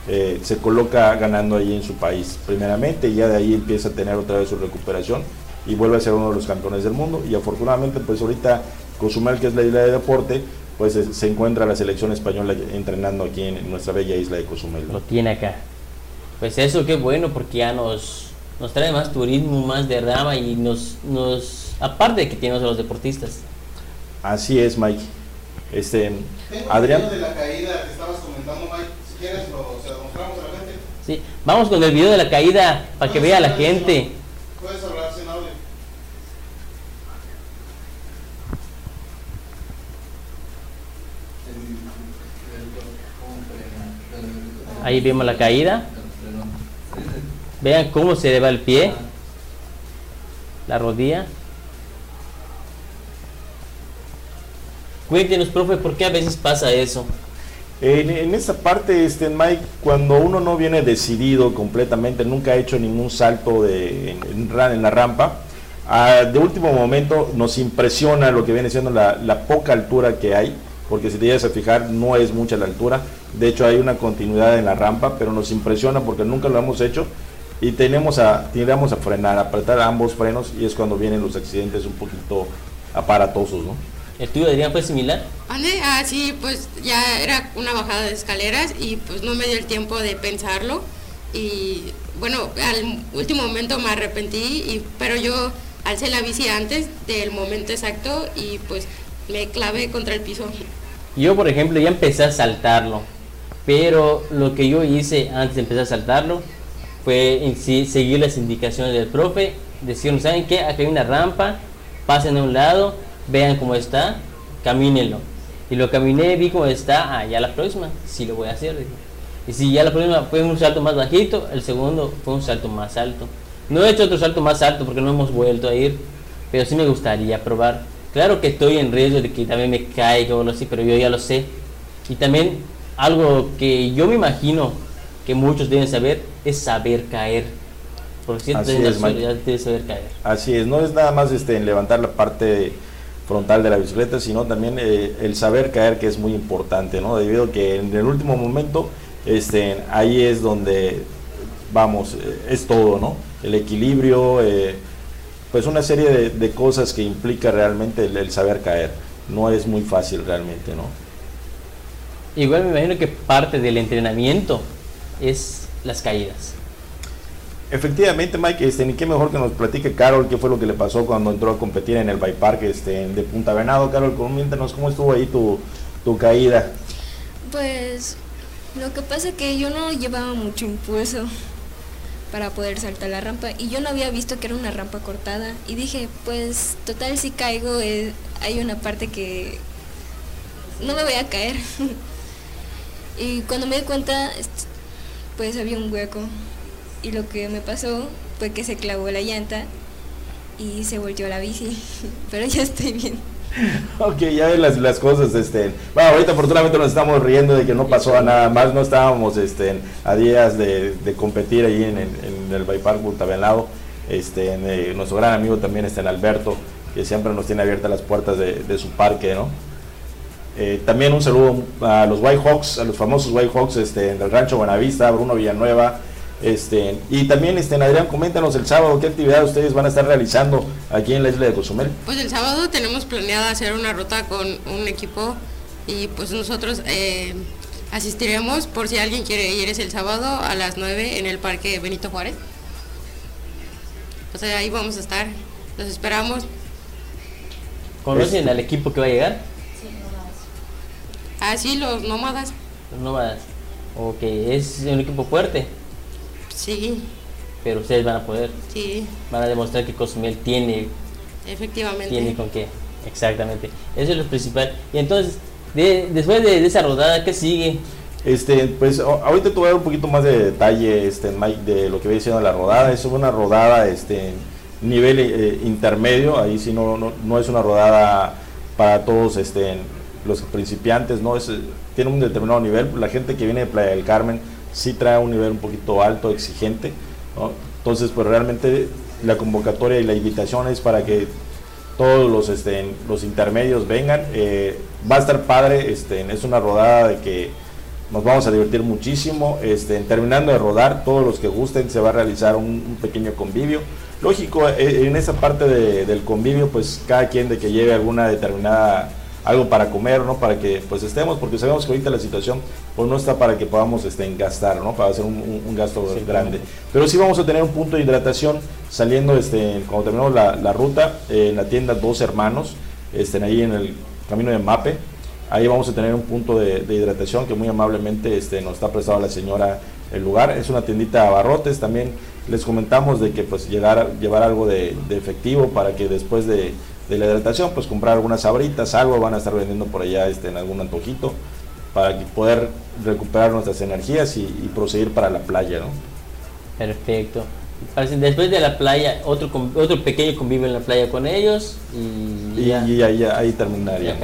Speaker 2: eh, se coloca ganando ahí en su país, primeramente, y ya de ahí empieza a tener otra vez su recuperación y vuelve a ser uno de los campeones del mundo. Y afortunadamente, pues ahorita Cozumel, que es la isla de deporte, pues se encuentra la selección española entrenando aquí en nuestra bella isla de Cozumel. ¿no?
Speaker 1: lo tiene acá. Pues eso qué bueno porque ya nos, nos trae más turismo, más derrama y nos, nos aparte de que tenemos a los deportistas.
Speaker 2: Así es, Mike. Este,
Speaker 6: Tengo
Speaker 2: Adrián.
Speaker 6: el video de la caída que estabas comentando, Mike. Quieres, lo, mostramos a la gente.
Speaker 1: Sí, vamos con el video de la caída para que vea la gente.
Speaker 6: Puedes hablar sin audio.
Speaker 1: Ahí vemos la caída. Vean cómo se le va el pie, la rodilla. Cuéntenos, profe, ¿por qué a veces pasa eso?
Speaker 2: En, en esta parte, este, Mike, cuando uno no viene decidido completamente, nunca ha hecho ningún salto de, en, en la rampa, ah, de último momento nos impresiona lo que viene siendo la, poca altura que hay, porque si te llegas a fijar, no es mucha la altura. De hecho, hay una continuidad en la rampa, pero nos impresiona porque nunca lo hemos hecho y tenemos a, a frenar, a apretar ambos frenos y es cuando vienen los accidentes un poquito aparatosos, ¿no?
Speaker 1: ¿El tuyo, Adrián, fue similar?
Speaker 5: ¿Vale? Ah, sí, pues ya era una bajada de escaleras y pues no me dio el tiempo de pensarlo y bueno, al último momento me arrepentí, y, pero yo alcé la bici antes del momento exacto y pues me clavé contra el piso.
Speaker 1: Yo, por ejemplo, ya empecé a saltarlo, pero lo que yo hice antes de empezar a saltarlo fue seguir las indicaciones del profe, decirnos, ¿saben qué? Aquí hay una rampa, pasen a un lado, vean cómo está, camínenlo. Y lo caminé, vi cómo está, ah, ya la próxima, sí lo voy a hacer. dije. Y si ya la próxima fue un salto más bajito, el segundo fue un salto más alto. No he hecho otro salto más alto porque no hemos vuelto a ir, pero sí me gustaría probar. Claro que estoy en riesgo de que también me caiga o algo así, pero yo ya lo sé. Y también algo que yo me imagino que muchos deben saber es saber caer. Porque si
Speaker 2: Así es,
Speaker 1: saber caer.
Speaker 2: Así es, no es nada más este, en levantar la parte frontal de la bicicleta, sino también eh, el saber caer, que es muy importante, ¿no? Debido a que en el último momento, este, ahí es donde, vamos, eh, es todo, ¿no? El equilibrio, eh, pues una serie de, cosas que implica realmente el, el saber caer. No es muy fácil realmente, ¿no?
Speaker 1: Igual me imagino que parte del entrenamiento es las caídas.
Speaker 2: Efectivamente, Mike, este, ni qué mejor que nos platique Carol qué fue lo que le pasó cuando entró a competir en el Bike Park este, de Punta Venado. Carol, coméntanos cómo estuvo ahí tu, tu caída.
Speaker 4: Pues lo que pasa es que yo no llevaba mucho impulso para poder saltar la rampa y yo no había visto que era una rampa cortada y dije, pues total si caigo eh, hay una parte que no me voy a caer. (laughs) y cuando me di cuenta, pues había un hueco y lo que me pasó fue que se clavó la llanta y se volteó la bici, (laughs) pero ya estoy bien.
Speaker 2: Ok, ya las, las cosas, este, bueno, ahorita afortunadamente nos estamos riendo de que no pasó nada más, no estábamos este, a días de, competir ahí en, el- en el Venado. Este, en, eh, nuestro gran amigo también está en Alberto, que siempre nos tiene abiertas las puertas de, su parque, ¿no? Eh, también un saludo a los White Hawks, a los famosos White Hawks este, del Rancho Buenavista, Bruno Villanueva. Este, y también, este, Adrián, coméntanos el sábado qué actividad ustedes van a estar realizando aquí en la isla de Cozumel.
Speaker 5: Pues el sábado tenemos planeado hacer una ruta con un equipo y pues nosotros eh, asistiremos por si alguien quiere ir es el sábado a las 9 en el Parque Benito Juárez. O sea, ahí vamos a estar, los esperamos.
Speaker 1: ¿Conocen
Speaker 2: Este-
Speaker 1: al equipo que va a llegar?
Speaker 5: Así los nómadas,
Speaker 1: Los nómadas. Ok, es un equipo fuerte,
Speaker 5: sí,
Speaker 1: pero ustedes van a poder,
Speaker 5: sí,
Speaker 1: van a demostrar que Cozumel tiene,
Speaker 5: efectivamente.
Speaker 1: tiene con qué. Exactamente. Eso es lo principal. Y entonces, de- después de, de esa rodada, ¿qué sigue?
Speaker 2: Este, pues ahorita te voy a dar un poquito más de detalle, este, Mike, de lo que viene siendo la rodada. Es una rodada, este, nivel eh, intermedio. Ahí sí no, no, no es una rodada para todos, este, los principiantes, no es, eh, tiene un determinado nivel. La gente que viene de Playa del Carmen sí trae un nivel un poquito alto, exigente. Entonces, pues realmente la convocatoria y la invitación es para que todos los, este, los intermedios vengan. eh, va a estar padre, este, es una rodada de que nos vamos a divertir muchísimo. Este, terminando de rodar, todos los que gusten, se va a realizar un, un pequeño convivio. Lógico, eh, en esa parte de- del convivio, pues cada quien de que lleve alguna determinada algo para comer, ¿no? Para que pues estemos, porque sabemos que ahorita la situación pues no está para que podamos este, gastar, ¿no? Para hacer un, un- un gasto
Speaker 1: Sí,
Speaker 2: grande.
Speaker 1: claro.
Speaker 2: Pero sí vamos a tener un punto de hidratación saliendo, este, cuando terminemos la, la ruta, eh, en la tienda Dos Hermanos, estén ahí en el camino de Mape. Ahí vamos a tener un punto de, de hidratación que muy amablemente este, nos está prestado la señora el lugar. Es una tiendita de abarrotes. También les comentamos de que pues llegar, llevar algo de, de efectivo para que después de, de la hidratación pues comprar algunas sabritas, algo van a estar vendiendo por allá este, en algún antojito. para poder recuperar nuestras energías y, y proseguir para la playa, ¿no?
Speaker 1: Perfecto. Después de la playa, otro otro pequeño convivio en la playa con ellos y,
Speaker 2: Y,
Speaker 1: ya.
Speaker 2: y ahí, ahí terminaría.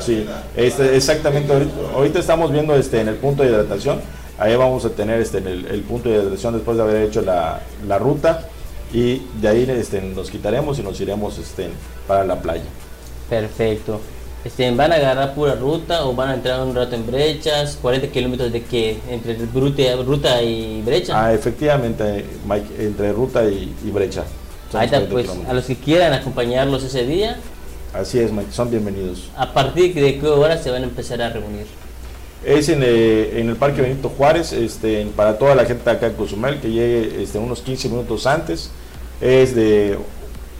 Speaker 2: Sí, este, exactamente. Ahorita, ahorita estamos viendo este en el punto de hidratación. Ahí vamos a tener este en el, el punto de hidratación después de haber hecho la, la ruta y de ahí este, nos quitaremos y nos iremos este, para la playa.
Speaker 1: Perfecto. Este, ¿Van a agarrar pura ruta o van a entrar un rato en brechas? ¿40 kilómetros de qué? ¿Entre ruta, y brecha?
Speaker 2: Ah, efectivamente, Mike, entre ruta y, y brecha.
Speaker 1: Ahí está,
Speaker 2: 40
Speaker 1: pues a los que quieran acompañarlos ese día,
Speaker 2: Así es, Mike, son bienvenidos.
Speaker 1: ¿a partir de qué hora se van a empezar a reunir?
Speaker 2: Es en, eh, en el Parque Benito Juárez, este, para toda la gente acá en Cozumel que llegue este, unos 15 minutos antes. Es de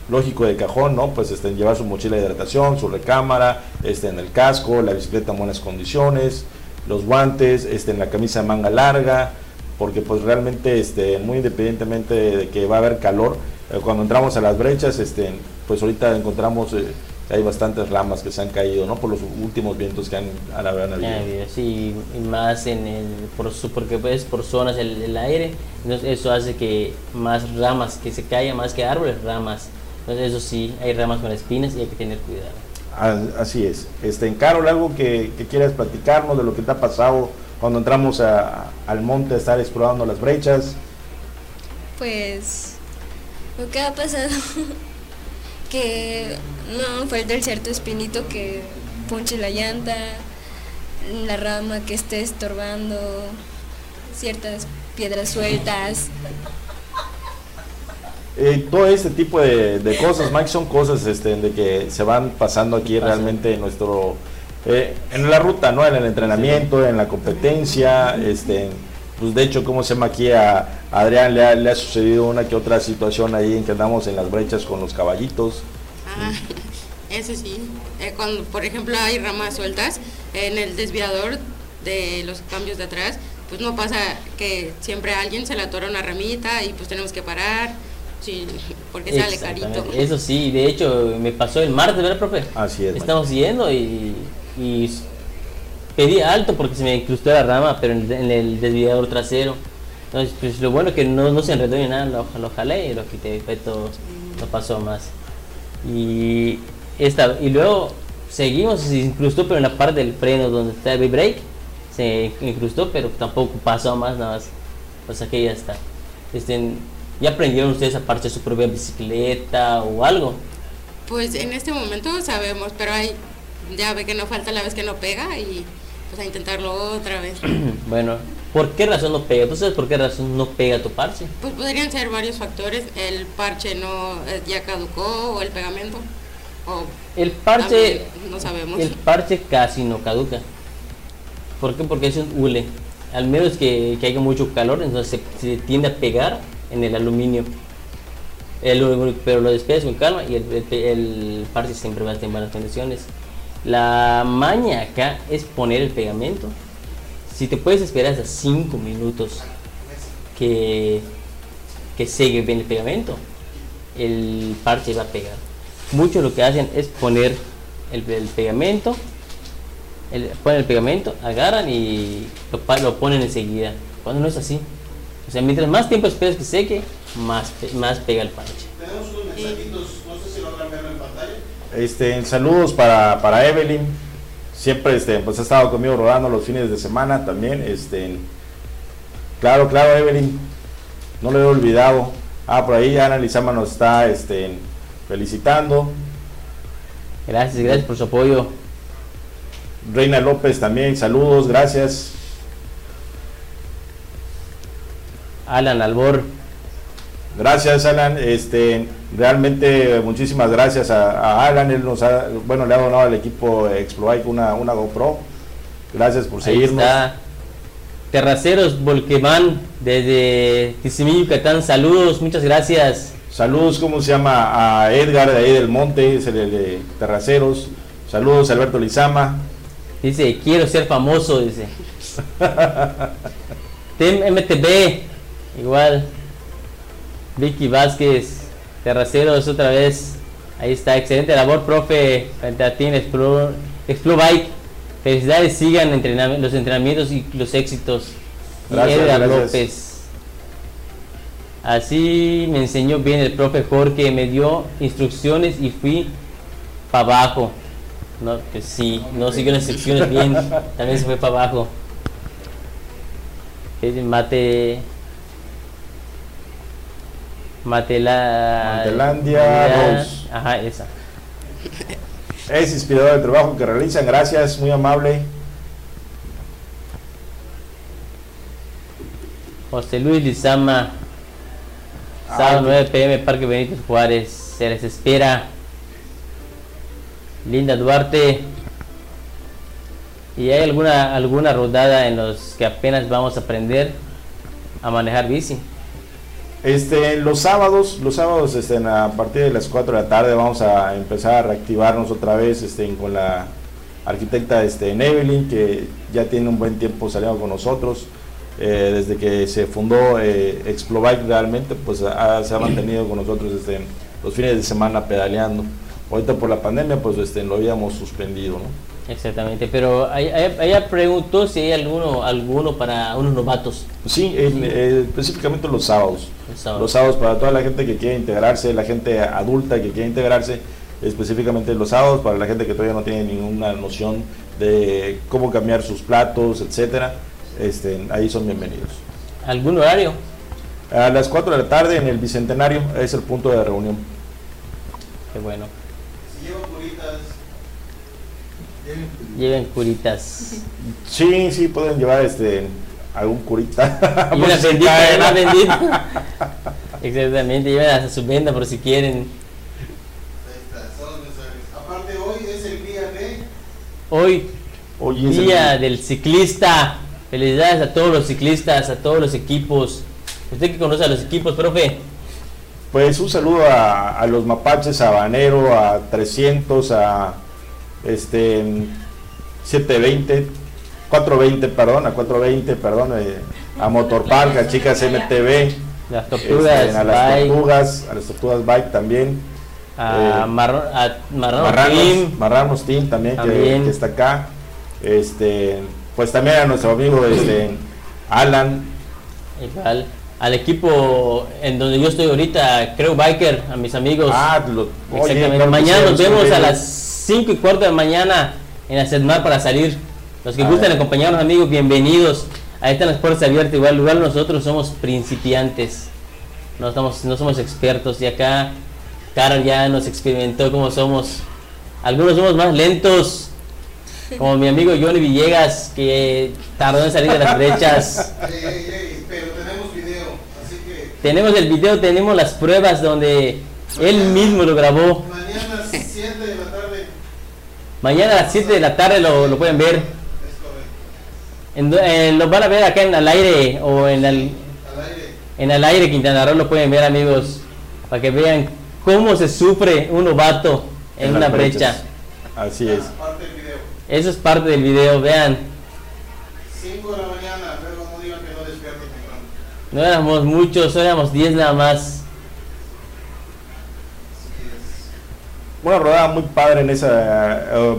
Speaker 2: lógico de cajón, ¿no? Pues este, llevar su mochila de hidratación, su recámara, este, en el casco, la bicicleta en buenas condiciones, los guantes, este, en la camisa de manga larga, porque pues realmente, este, muy independientemente de que va a haber calor, eh, cuando entramos a las brechas, este, pues ahorita encontramos eh, hay bastantes ramas que se han caído, ¿no? Por los últimos vientos que han, han, habido.
Speaker 1: Sí, y más en el, por, su- porque es por zonas el, el aire, entonces eso hace que más ramas, que se caigan más que árboles, ramas. Entonces eso sí, hay ramas con espinas y hay que tener cuidado.
Speaker 2: Así es. Este, en Carol, algo que, que quieras platicarnos de lo que te ha pasado cuando entramos a- al monte a estar explorando las brechas.
Speaker 4: Pues lo que ha pasado (laughs) que no falta el cierto espinito que punche la llanta, la rama que esté estorbando, ciertas piedras sueltas.
Speaker 2: Eh, todo este tipo de, de cosas, Mike, son cosas este, de que se van pasando aquí
Speaker 1: Pasa.
Speaker 2: realmente en nuestro... eh, en la ruta, ¿no? En el entrenamiento, en la competencia, este... Pues de hecho, ¿cómo se llama aquí a Adrián? Le ha, le ha sucedido una que otra situación ahí en que andamos en las brechas con los caballitos.
Speaker 5: Ah, (laughs) eso sí. Eh, cuando, por ejemplo, hay ramas sueltas en el desviador de los cambios de atrás, pues no pasa que siempre a alguien se le atora una ramita y pues tenemos que parar, sí, porque sale carito.
Speaker 1: Eso sí, de hecho me pasó el martes, ¿verdad, profe?
Speaker 2: Así es.
Speaker 1: Estamos yendo y, pedí alto porque se me incrustó la rama, pero en, en el desviador trasero. Entonces, pues lo bueno es que no, no se enredó ni nada, lo, lo jalé y lo quité, fue todo, no pasó más. Y, esta, y luego seguimos se incrustó, pero en la parte del freno donde está el brake, se incrustó, pero tampoco pasó más, nada más. O sea que ya está. Este, ¿Ya aprendieron ustedes a parchar su propia bicicleta o algo?
Speaker 5: Pues en este momento sabemos, pero hay, ya ve que no falta la vez que no pega y pues a intentarlo otra vez. (clears throat)
Speaker 1: Bueno, ¿por qué razón no pega? ¿Tú sabes por qué razón no pega tu parche?
Speaker 5: Pues podrían ser varios factores, el parche no eh, ya caducó o el pegamento, o
Speaker 1: El parche,
Speaker 5: no sabemos.
Speaker 1: el parche casi no caduca. ¿Por qué? Porque es un hule. Al menos que, que haya mucho calor, entonces se, se tiende a pegar en el aluminio. El- pero lo despegas con calma y el, el- el parche siempre va a estar en buenas condiciones. La maña acá es poner el pegamento. Si te puedes esperar hasta 5 minutos que, que seque bien el pegamento, el parche va a pegar. Muchos lo que hacen es poner el, el pegamento, el, ponen el pegamento, agarran y lo, lo ponen enseguida. Cuando no es así. O sea, mientras más tiempo esperas que seque, más, más pega el parche.
Speaker 6: Tenemos unos mensajitos, no sé si lo habrán ver en pantalla.
Speaker 2: Este, saludos para, para Evelyn. Siempre este, pues ha estado conmigo rodando los fines de semana también. Este, claro, claro, Evelyn. No lo he olvidado. Ah, por ahí Ana Lizama nos está este, felicitando.
Speaker 1: Gracias, gracias por su apoyo.
Speaker 2: Reina López también, saludos, gracias.
Speaker 1: Alan Albor,
Speaker 2: Gracias, Alan. Este, realmente muchísimas gracias a, a Alan. Él nos ha, bueno, le ha donado al equipo Explobike una, una GoPro. Gracias por
Speaker 1: ahí
Speaker 2: seguirnos.
Speaker 1: está. Terraceros Volquemán desde Tizimí, Yucatán. Saludos, muchas gracias.
Speaker 2: Saludos, ¿cómo se llama? A Edgar de ahí del Monte, es el de Terraceros. Saludos, Alberto Lizama.
Speaker 1: Dice, quiero ser famoso, dice. (laughs) Tem MTV, igual. Vicky Vázquez, Terraceros otra vez. Ahí está, excelente labor, profe. Frente a ti en Explo, Explo Bike. Felicidades, sigan entrenam- los entrenamientos y los éxitos.
Speaker 2: Gracias.
Speaker 1: López. Así me enseñó bien el profe Jorge, me dio instrucciones y fui para abajo. No, pues sí, no siguió las instrucciones bien, también se fue para abajo. Mate. Matela.
Speaker 2: Matelandia Rose.
Speaker 1: Ajá, esa.
Speaker 2: Es inspirador el trabajo que realizan. Gracias, muy amable.
Speaker 1: José Luis Lizama, sábado
Speaker 2: Ay,
Speaker 1: 9 pm, Parque Benito Juárez, se les espera. Linda Duarte. ¿Y hay alguna, alguna rodada en los que apenas vamos a aprender a manejar bici?
Speaker 2: Este, los sábados, los sábados este, a partir de las 4 de la tarde vamos a empezar a reactivarnos otra vez este, con la arquitecta este, Evelyn, que ya tiene un buen tiempo saliendo con nosotros. Eh, desde que se fundó eh, Explobike realmente, pues ha- se ha mantenido con nosotros este, los fines de semana pedaleando. Ahorita por la pandemia, pues este, lo habíamos suspendido.
Speaker 1: Exactamente, pero ella, preguntó si hay alguno, alguno para unos novatos.
Speaker 2: Sí, el- eh, específicamente los sábados.
Speaker 1: Los sábados.
Speaker 2: Los sábados para toda la gente que quiere integrarse, la gente adulta que quiere integrarse, específicamente los sábados para la gente que todavía no tiene ninguna noción de cómo cambiar sus platos, etcétera. Este, ahí son bienvenidos.
Speaker 1: ¿Algún horario?
Speaker 2: A las 4 de la tarde en el Bicentenario es el punto de reunión.
Speaker 1: Qué bueno.
Speaker 6: Si llevo curitas, lleven curitas.
Speaker 2: Sí, sí, pueden llevar este algún curita. (laughs)
Speaker 1: Y una bendita, una bendita. (laughs) Exactamente, lleven hasta su venda por si quieren.
Speaker 6: Ahí está, son los mensajes. Aparte, hoy es el día de.
Speaker 1: Hoy,
Speaker 2: Hoy es el
Speaker 1: día del ciclista. Felicidades a todos los ciclistas, a todos los equipos. Usted que conoce a los equipos, profe.
Speaker 2: Pues un saludo a, a los mapaches, a Banero, a 300, a este 720, 420, perdón, a 420, perdón, eh, a Motorpark, a Chicas MTV,
Speaker 1: Las tortugas,
Speaker 2: este, a las tortugas, a las tortugas Bike también,
Speaker 1: a
Speaker 2: eh,
Speaker 1: Marrón, a Marrón
Speaker 2: Marranos,
Speaker 1: Team,
Speaker 2: Marranos Team también, que-
Speaker 1: También.
Speaker 2: Que, está acá, este, pues también a nuestro amigo este, Alan,
Speaker 1: igual. Al equipo en donde yo estoy ahorita, creo Biker, a mis amigos.
Speaker 2: ah, lo- oye,
Speaker 1: Exactamente.
Speaker 2: claro que
Speaker 1: mañana nos vemos a las 5 y cuarto de la mañana en la Sedmar para salir. Los que
Speaker 2: A
Speaker 1: gustan
Speaker 2: ver.
Speaker 1: acompañarnos, amigos, bienvenidos. Ahí están las puertas abiertas. Igual, igual nosotros somos principiantes. No, estamos, no somos expertos. Y acá, Carol ya nos experimentó cómo somos. Algunos somos más lentos. Como mi amigo Johnny Villegas, que tardó en salir de las (laughs) brechas.
Speaker 6: Pero tenemos video, así que
Speaker 1: Tenemos el video, tenemos las pruebas donde él mismo lo grabó.
Speaker 6: mañana 7 de la tarde.
Speaker 1: Mañana a las 7 de la tarde lo, lo pueden ver. En eh, lo van a ver acá en el aire o en el,
Speaker 6: Al aire.
Speaker 1: en el aire Quintana Roo lo pueden ver amigos. Para que vean cómo se sufre un novato en, una brecha.
Speaker 2: Así es.
Speaker 1: Eso es parte del video, vean.
Speaker 6: 5 de la mañana, luego no digan que no despierto temprano.
Speaker 1: No éramos muchos, éramos 10 nada más.
Speaker 6: Así es.
Speaker 2: Una rodada muy padre en esa eh,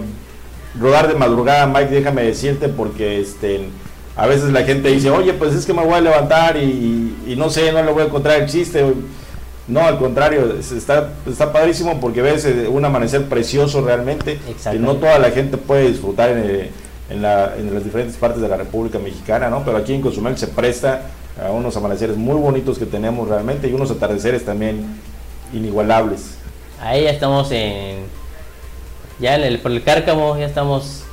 Speaker 2: rodar de madrugada, Mike, déjame decirte, porque este a veces la gente dice, oye, pues es que me voy a levantar y, y no sé, no le voy a encontrar el chiste. No, al contrario, es- está, está padrísimo porque ves eh, un amanecer precioso realmente, que no toda la gente puede disfrutar en, eh, en, la- en las diferentes partes de la República Mexicana, ¿no? Pero aquí en Cozumel se presta a unos amaneceres muy bonitos que tenemos realmente y unos atardeceres también inigualables.
Speaker 1: Ahí ya estamos en. Ya en el, por el cárcamo, ya estamos.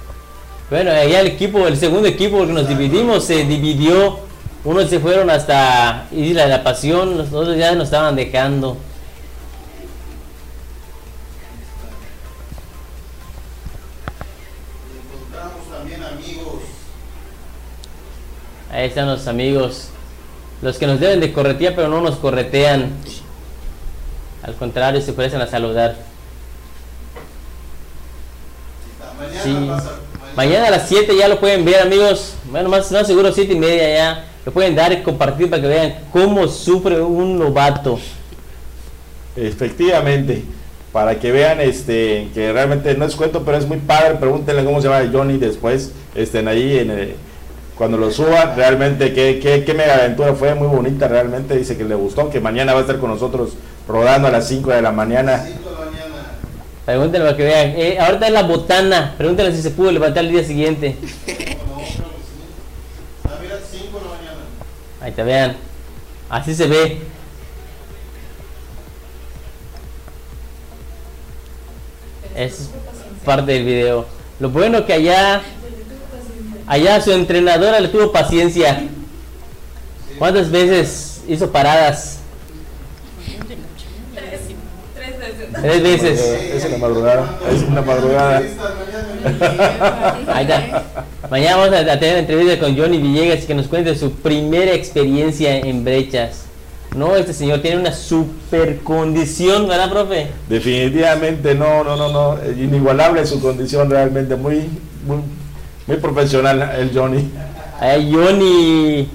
Speaker 1: Bueno, ya el equipo, el segundo equipo, porque nos dividimos, se dividió. Unos se fueron hasta Isla de la Pasión, los otros ya nos estaban dejando.
Speaker 6: Y encontramos también amigos.
Speaker 1: Ahí están los amigos. Los que nos deben de corretear, pero no nos corretean. Al contrario, se ofrecen a saludar.
Speaker 6: Mañana
Speaker 1: Sí.
Speaker 6: pasa.
Speaker 1: Mañana a las 7 ya lo pueden ver, amigos. Bueno, más, más seguro 7 y media ya. Lo pueden dar y compartir para que vean cómo sufre un novato.
Speaker 2: Efectivamente. para que vean este que realmente no es cuento, pero es muy padre. Pregúntenle cómo se llama Johnny después, estén ahí en el- cuando lo suban. Realmente qué, qué, qué mega aventura fue, muy bonita realmente. Dice que le gustó, que mañana va a estar con nosotros rodando a las 5 de la mañana.
Speaker 6: 5 de la mañana.
Speaker 1: Pregúntenle para que vean. Eh, ahorita es la botana. Pregúntenle si se pudo levantar el día siguiente.
Speaker 6: No, creo que sí. Ah, mira, 5 de la mañana.
Speaker 1: Ahí te vean. Así se ve. Es parte del video. Lo bueno que allá, allá su entrenadora le tuvo paciencia. ¿Cuántas veces hizo paradas? Tres veces.
Speaker 2: Es en la madrugada, es una madrugada.
Speaker 6: Esta mañana.
Speaker 1: Ahí está. Mañana vamos a tener entrevista con Johnny Villegas que nos cuente su primera experiencia en brechas. No, este señor tiene una super condición, ¿verdad, profe?
Speaker 2: Definitivamente no, no, no, no, inigualable su condición realmente, muy, muy, muy profesional el Johnny.
Speaker 1: Ahí Johnny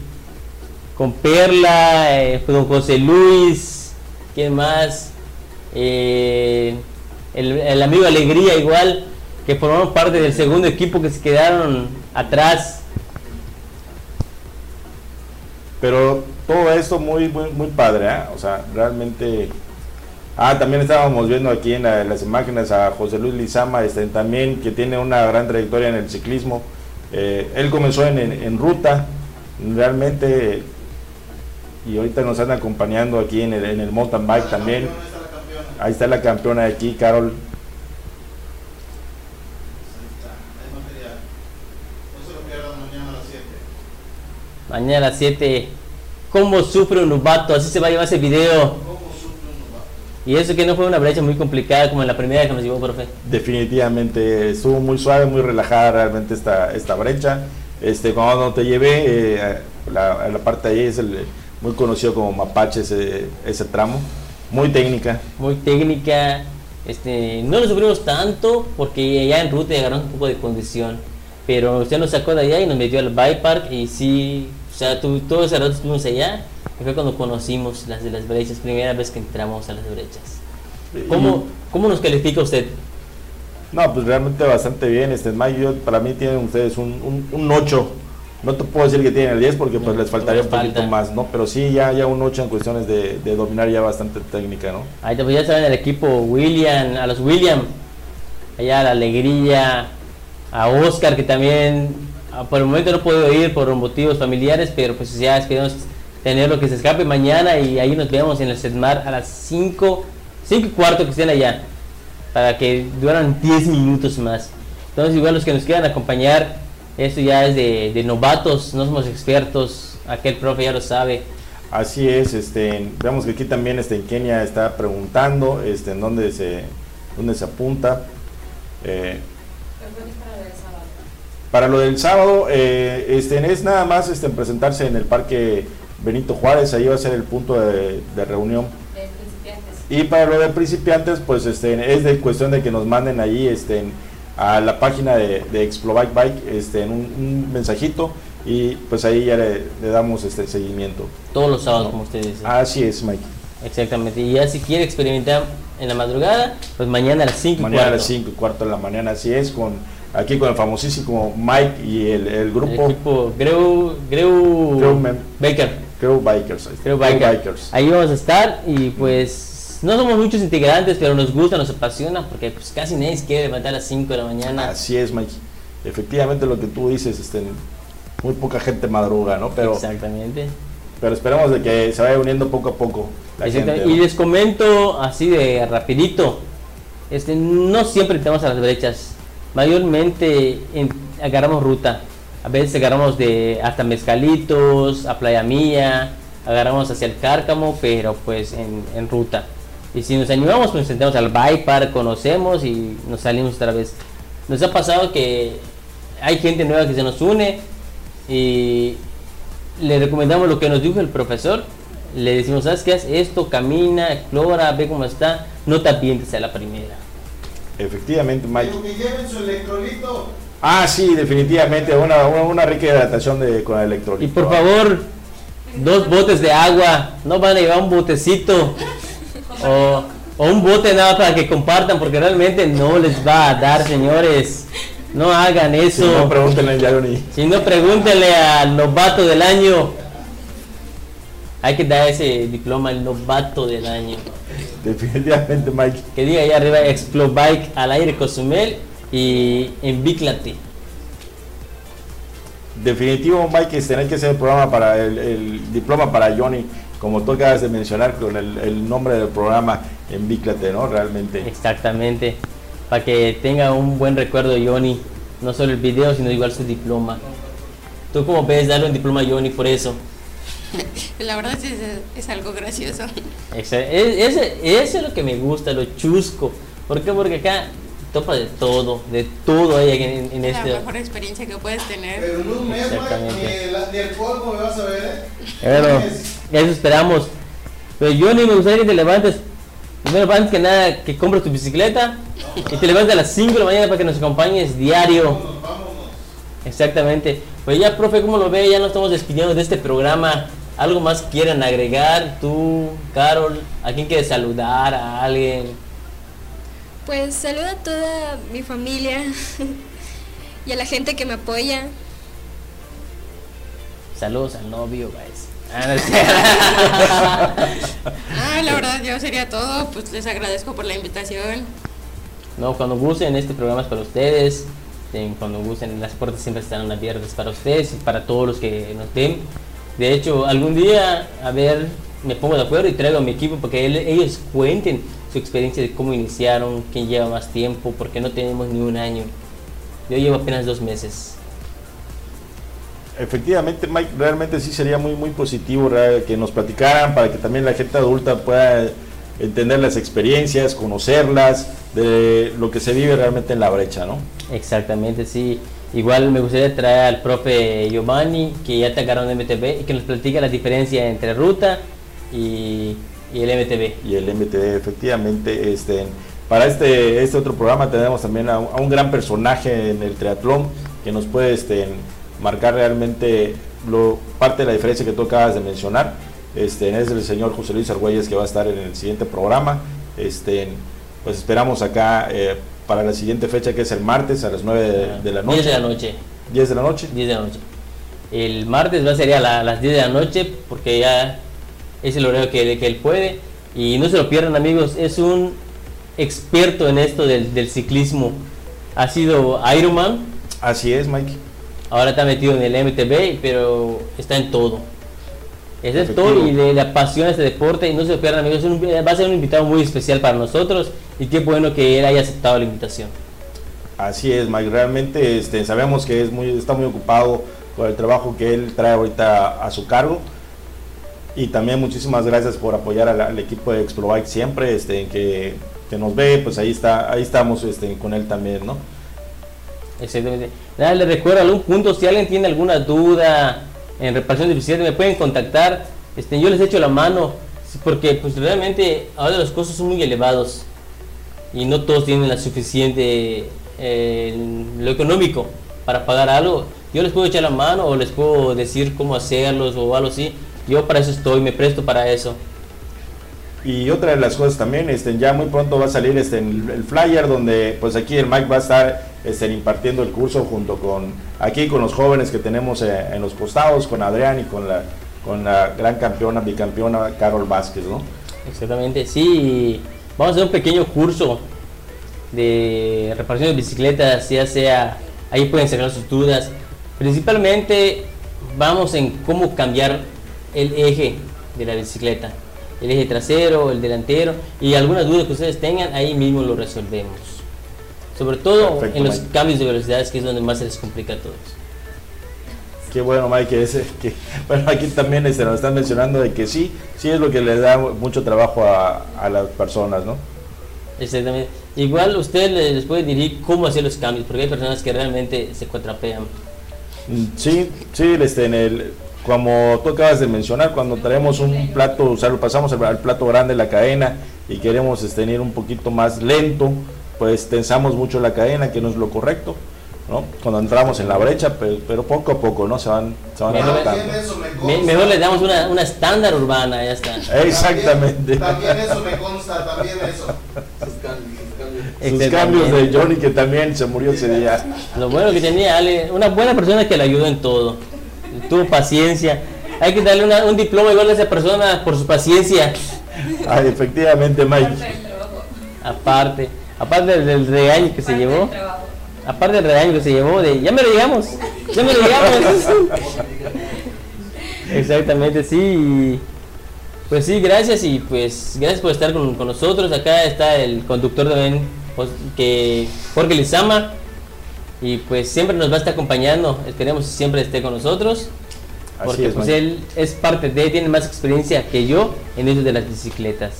Speaker 1: con Perla, eh, don José Luis, ¿quién más? Eh, el, amigo Alegría igual, que formaron parte del segundo equipo que se quedaron atrás.
Speaker 2: Pero todo esto muy, muy, muy padre, ¿eh? o sea, realmente... Ah, también estábamos viendo aquí en, la- las imágenes a José Luis Lizama, este, también que tiene una gran trayectoria en el ciclismo. Eh, él comenzó en, en- en ruta, realmente, y ahorita nos anda acompañando aquí en el, en el mountain bike también.
Speaker 6: Ahí está la campeona.
Speaker 2: De aquí, Carol.
Speaker 6: Mañana a las 7.
Speaker 1: Mañana a las 7. ¿Cómo sufre un novato? Así se va a llevar ese video.
Speaker 6: ¿Cómo sufre un novato?
Speaker 1: Y eso que no fue una brecha muy complicada como en la primera que nos llevó, profe.
Speaker 2: Definitivamente estuvo muy suave, muy relajada realmente esta, esta brecha. Este, cuando te llevé, eh, la, la parte de ahí es el, muy conocido como Mapache ese, ese tramo. Muy técnica.
Speaker 1: Muy técnica. Este, no lo sufrimos tanto porque ya en ruta agarramos un poco de condición. Pero usted nos sacó de allá y nos metió al bike park y sí, o sea, tu- todo ese rato estuvimos allá. Y fue cuando conocimos las de las brechas, primera vez que entramos a las brechas. ¿Cómo, cómo nos califica usted?
Speaker 2: No, pues realmente bastante bien. Este, en mayo, para mí tienen ustedes un, un, un 8. No te puedo decir que tienen el 10 porque pues
Speaker 1: No,
Speaker 2: les faltaría un
Speaker 1: falta.
Speaker 2: poquito más, ¿no? Pero sí, ya, ya un 8 en cuestiones de, de dominar ya bastante técnica, ¿no?
Speaker 1: Ahí pues ya saben el equipo William, a los William, allá a la alegría, a Oscar que también ah, por el momento no puedo ir por motivos familiares, pero pues ya queremos tenerlo que se escape mañana y ahí nos vemos en el Setmar a las 5, 5 y cuarto que estén allá, para que duran 10 minutos más. Entonces igual los que nos quieran acompañar, esto ya es de, de novatos, no somos expertos, aquel profe ya lo sabe.
Speaker 2: Así es, este, vemos que aquí también este, en Kenia está preguntando este, en dónde se, dónde se apunta. Eh, para lo del sábado, eh, este, es nada más este, presentarse en el Parque Benito Juárez, ahí va a ser el punto de, de reunión. Y para lo de principiantes, pues este, es de cuestión de que nos manden ahí este, a la página de, de Explobike Bike este, en un, un mensajito y pues ahí ya le, le damos este seguimiento.
Speaker 1: Todos los sábados, como ustedes.
Speaker 2: Así es, Mike.
Speaker 1: Exactamente. Y ya si quiere experimentar en la madrugada, pues mañana a las 5
Speaker 2: Mañana a las 5 y cuarto de la mañana, así es, con aquí con el famosísimo Mike y el, el
Speaker 1: El
Speaker 2: grupo
Speaker 1: equipo Greu, Greu,
Speaker 2: Greu
Speaker 1: Baker.
Speaker 2: Crew Bikers.
Speaker 1: Greu Baker.
Speaker 2: Bikers.
Speaker 1: Ahí vamos a estar y pues no somos muchos integrantes, pero nos gusta, nos apasiona porque pues casi nadie se quiere levantar a las 5 de la mañana.
Speaker 2: Así es, Mike. Efectivamente lo que tú dices, este, muy poca gente madruga, ¿no? Pero,
Speaker 1: Exactamente.
Speaker 2: pero esperemos de que se vaya uniendo poco a poco la gente.
Speaker 1: Y les comento así de rapidito, este, no siempre entramos a las brechas, mayormente en- agarramos ruta, a veces agarramos de hasta Mezcalitos, a Playa Mía, agarramos hacia el Cárcamo, pero pues en, en ruta. Y si nos animamos, pues entramos al bike park, conocemos y nos salimos otra vez. Nos ha pasado que hay gente nueva que se nos une y le recomendamos lo que nos dijo el profesor. Le decimos, ¿sabes qué? Haz esto, camina, explora, ve cómo está. No te avientes a la primera.
Speaker 2: Efectivamente, Mike.
Speaker 6: Que lleven su electrolito.
Speaker 2: Ah, sí, definitivamente, una, una, una rica hidratación de, con el electrolito.
Speaker 1: Y por favor, dos botes de agua. No van a llevar un botecito. O o un bote nada para que compartan, porque realmente no les va a dar, señores. No hagan eso.
Speaker 2: Si no, pregúntenle a Johnny.
Speaker 1: Si no, pregúntenle al novato del año. Hay que dar ese diploma al novato del año.
Speaker 2: Definitivamente, Mike.
Speaker 1: Que diga ahí arriba Explobike al aire Cozumel y Envíclate.
Speaker 2: Definitivo, Mike, es tener que hacer el programa para el, el diploma para Johnny, como tú acabas de mencionar con el, el nombre del programa Envíclate, ¿no? Realmente.
Speaker 1: Exactamente. Para que tenga un buen recuerdo Johnny. No solo el video, sino igual su diploma. ¿Tú cómo ves darle un diploma a Johnny por eso?
Speaker 5: La verdad es, es algo gracioso.
Speaker 1: Ese, ese, eso es lo que me gusta, lo chusco. ¿Por qué? Porque acá topa de todo, de todo hay en, en
Speaker 5: Es
Speaker 1: este.
Speaker 5: la mejor experiencia que puedes tener.
Speaker 6: Pero en un mes, ni, ni el polvo me vas a ver, ¿eh?
Speaker 1: Bueno,
Speaker 6: Un mes.
Speaker 1: eso esperamos. Pero Johnny, me gustaría que te levantes. Primero, antes que nada, que compres tu bicicleta y te levantes a las 5 de la mañana para que nos acompañes diario.
Speaker 6: Vámonos, vámonos.
Speaker 1: Exactamente. Pues ya, profe, ¿cómo lo ve? Ya nos estamos despidiendo de este programa. ¿Algo más quieran agregar? Tú, Carol, ¿a quién quieres saludar? ¿A alguien?
Speaker 4: Pues saludo a toda mi familia (laughs) y a la gente que me apoya.
Speaker 1: Saludos al novio, guys. Ah. (laughs)
Speaker 5: Ah, la verdad, yo sería todo. Pues les agradezco por la invitación.
Speaker 1: No, cuando gusten, este programa es para ustedes. Cuando gusten, las puertas siempre estarán abiertas para ustedes y para todos los que nos ven. De hecho, algún día, a ver, me pongo de acuerdo y traigo a mi equipo para que él- ellos cuenten su experiencia de cómo iniciaron, quién lleva más tiempo, porque no tenemos ni un año. Yo llevo apenas dos meses.
Speaker 2: Efectivamente, Mike, realmente sí sería muy muy positivo que nos platicaran para que también la gente adulta pueda entender las experiencias, conocerlas, de lo que se vive realmente en la brecha, ¿no?
Speaker 1: Exactamente, sí. Igual me gustaría traer al profe Giovanni, que ya te agarró en MTV, y que nos platique la diferencia entre ruta y, y el MTV.
Speaker 2: Y el MTD, efectivamente, este, para este, este otro programa tenemos también a un, a un gran personaje en el triatlón que nos puede este, marcar realmente lo, parte de la diferencia que tú acabas de mencionar. Este, es el señor José Luis Argüelles que va a estar en el siguiente programa. Este, pues esperamos acá eh, para la siguiente fecha que es el martes a las 9 de, de la noche.
Speaker 1: 10 de la noche.
Speaker 2: 10 de la noche.
Speaker 1: 10 de la noche. El martes va a ser a la- las 10 de la noche porque ya es el horario que, que él puede. Y no se lo pierdan amigos, es un experto en esto del, del ciclismo. Ha sido Ironman,
Speaker 2: Así es, Mike.
Speaker 1: ahora está metido en el MTB, pero está en todo. Es de
Speaker 2: Efectivo.
Speaker 1: todo y le, le apasiona este deporte y no se lo pierdan amigos, es un- va a ser un invitado muy especial para nosotros y qué bueno que él haya aceptado la invitación.
Speaker 2: Así es, Mike. Realmente este, sabemos que es muy, está muy ocupado con el trabajo que él trae ahorita a su cargo. Y también muchísimas gracias por apoyar al, equipo de Explobike siempre, este, que, que nos ve, pues ahí está, ahí estamos este, con él también, ¿no?
Speaker 1: Exactamente. Nada, les recuerdo algún punto, si alguien tiene alguna duda en reparación de bicicleta, me pueden contactar. Este, yo les echo la mano, porque pues realmente ahora los costos son muy elevados y no todos tienen la suficiente eh, lo económico para pagar algo. Yo les puedo echar la mano o les puedo decir cómo hacerlos o algo así. Yo para eso estoy, me presto para eso.
Speaker 2: Y otra de las cosas también, este, ya muy pronto va a salir este, el, flyer donde pues aquí el Mike va a estar este, impartiendo el curso junto con aquí con los jóvenes que tenemos eh, en los costados, con Adrián y con la, con la gran campeona, bicampeona Carol Vázquez, ¿no?
Speaker 1: Exactamente, sí. Vamos a hacer un pequeño curso de reparación de bicicletas, ya sea, ahí pueden sacar sus dudas. Principalmente vamos en cómo cambiar el eje de la bicicleta, el eje trasero, el delantero y algunas dudas que ustedes tengan, ahí mismo lo resolvemos. Sobre todo
Speaker 2: Perfecto,
Speaker 1: en los
Speaker 2: Mike.
Speaker 1: cambios de velocidades, que es donde más se les complica a todos.
Speaker 2: Qué bueno, Mike, que ese, que, (laughs) bueno, aquí también este, nos están mencionando de que sí, sí es lo que le da mucho trabajo a, a las personas, ¿no?
Speaker 1: Exactamente. Igual usted les les puede dirigir cómo hacer los cambios, porque hay personas que realmente se cuatrapean.
Speaker 2: Mm, Sí, sí, este, en el, como tú acabas de mencionar, cuando traemos un plato, o sea, lo pasamos al, plato grande la cadena y queremos este, ir un poquito más lento, pues tensamos mucho la cadena, que no es lo correcto. ¿no? Cuando entramos en la brecha, pero, pero poco a poco, ¿no? Se van, se van
Speaker 6: me
Speaker 1: mejor le damos una, una estándar urbana, ya está.
Speaker 2: Exactamente.
Speaker 6: También, también eso me consta, también eso.
Speaker 7: Sus cambios, sus cambios.
Speaker 2: Sus cambios de Johnny que también se murió ese día.
Speaker 1: Lo bueno que tenía Ale, una buena persona que le ayudó en todo. Tuvo paciencia. Hay que darle una- un diploma igual a esa persona por su paciencia.
Speaker 2: Ah, efectivamente, Mike.
Speaker 1: Aparte, aparte del, del regaño que se llevó. Aparte del regaño que se llevó de ya me lo digamos, ya me lo digamos. (laughs) Exactamente, sí. Pues sí, gracias y pues gracias por estar con, con nosotros. Acá está el conductor también, pues, que Jorge Lizama. Y pues siempre nos va a estar acompañando. Esperemos que siempre esté con nosotros.
Speaker 2: Así
Speaker 1: Porque
Speaker 2: es,
Speaker 1: pues
Speaker 2: Mike.
Speaker 1: él es parte de, tiene más experiencia que yo en eso de las bicicletas.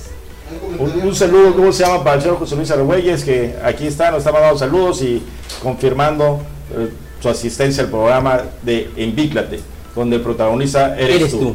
Speaker 2: Un saludo, ¿cómo se llama? Para el señor José Luis Argüelles, que aquí está, nos está mandando saludos y confirmando eh, su asistencia al programa de Envíclate, donde el protagonista eres,
Speaker 1: Eres
Speaker 2: tú.
Speaker 1: tú.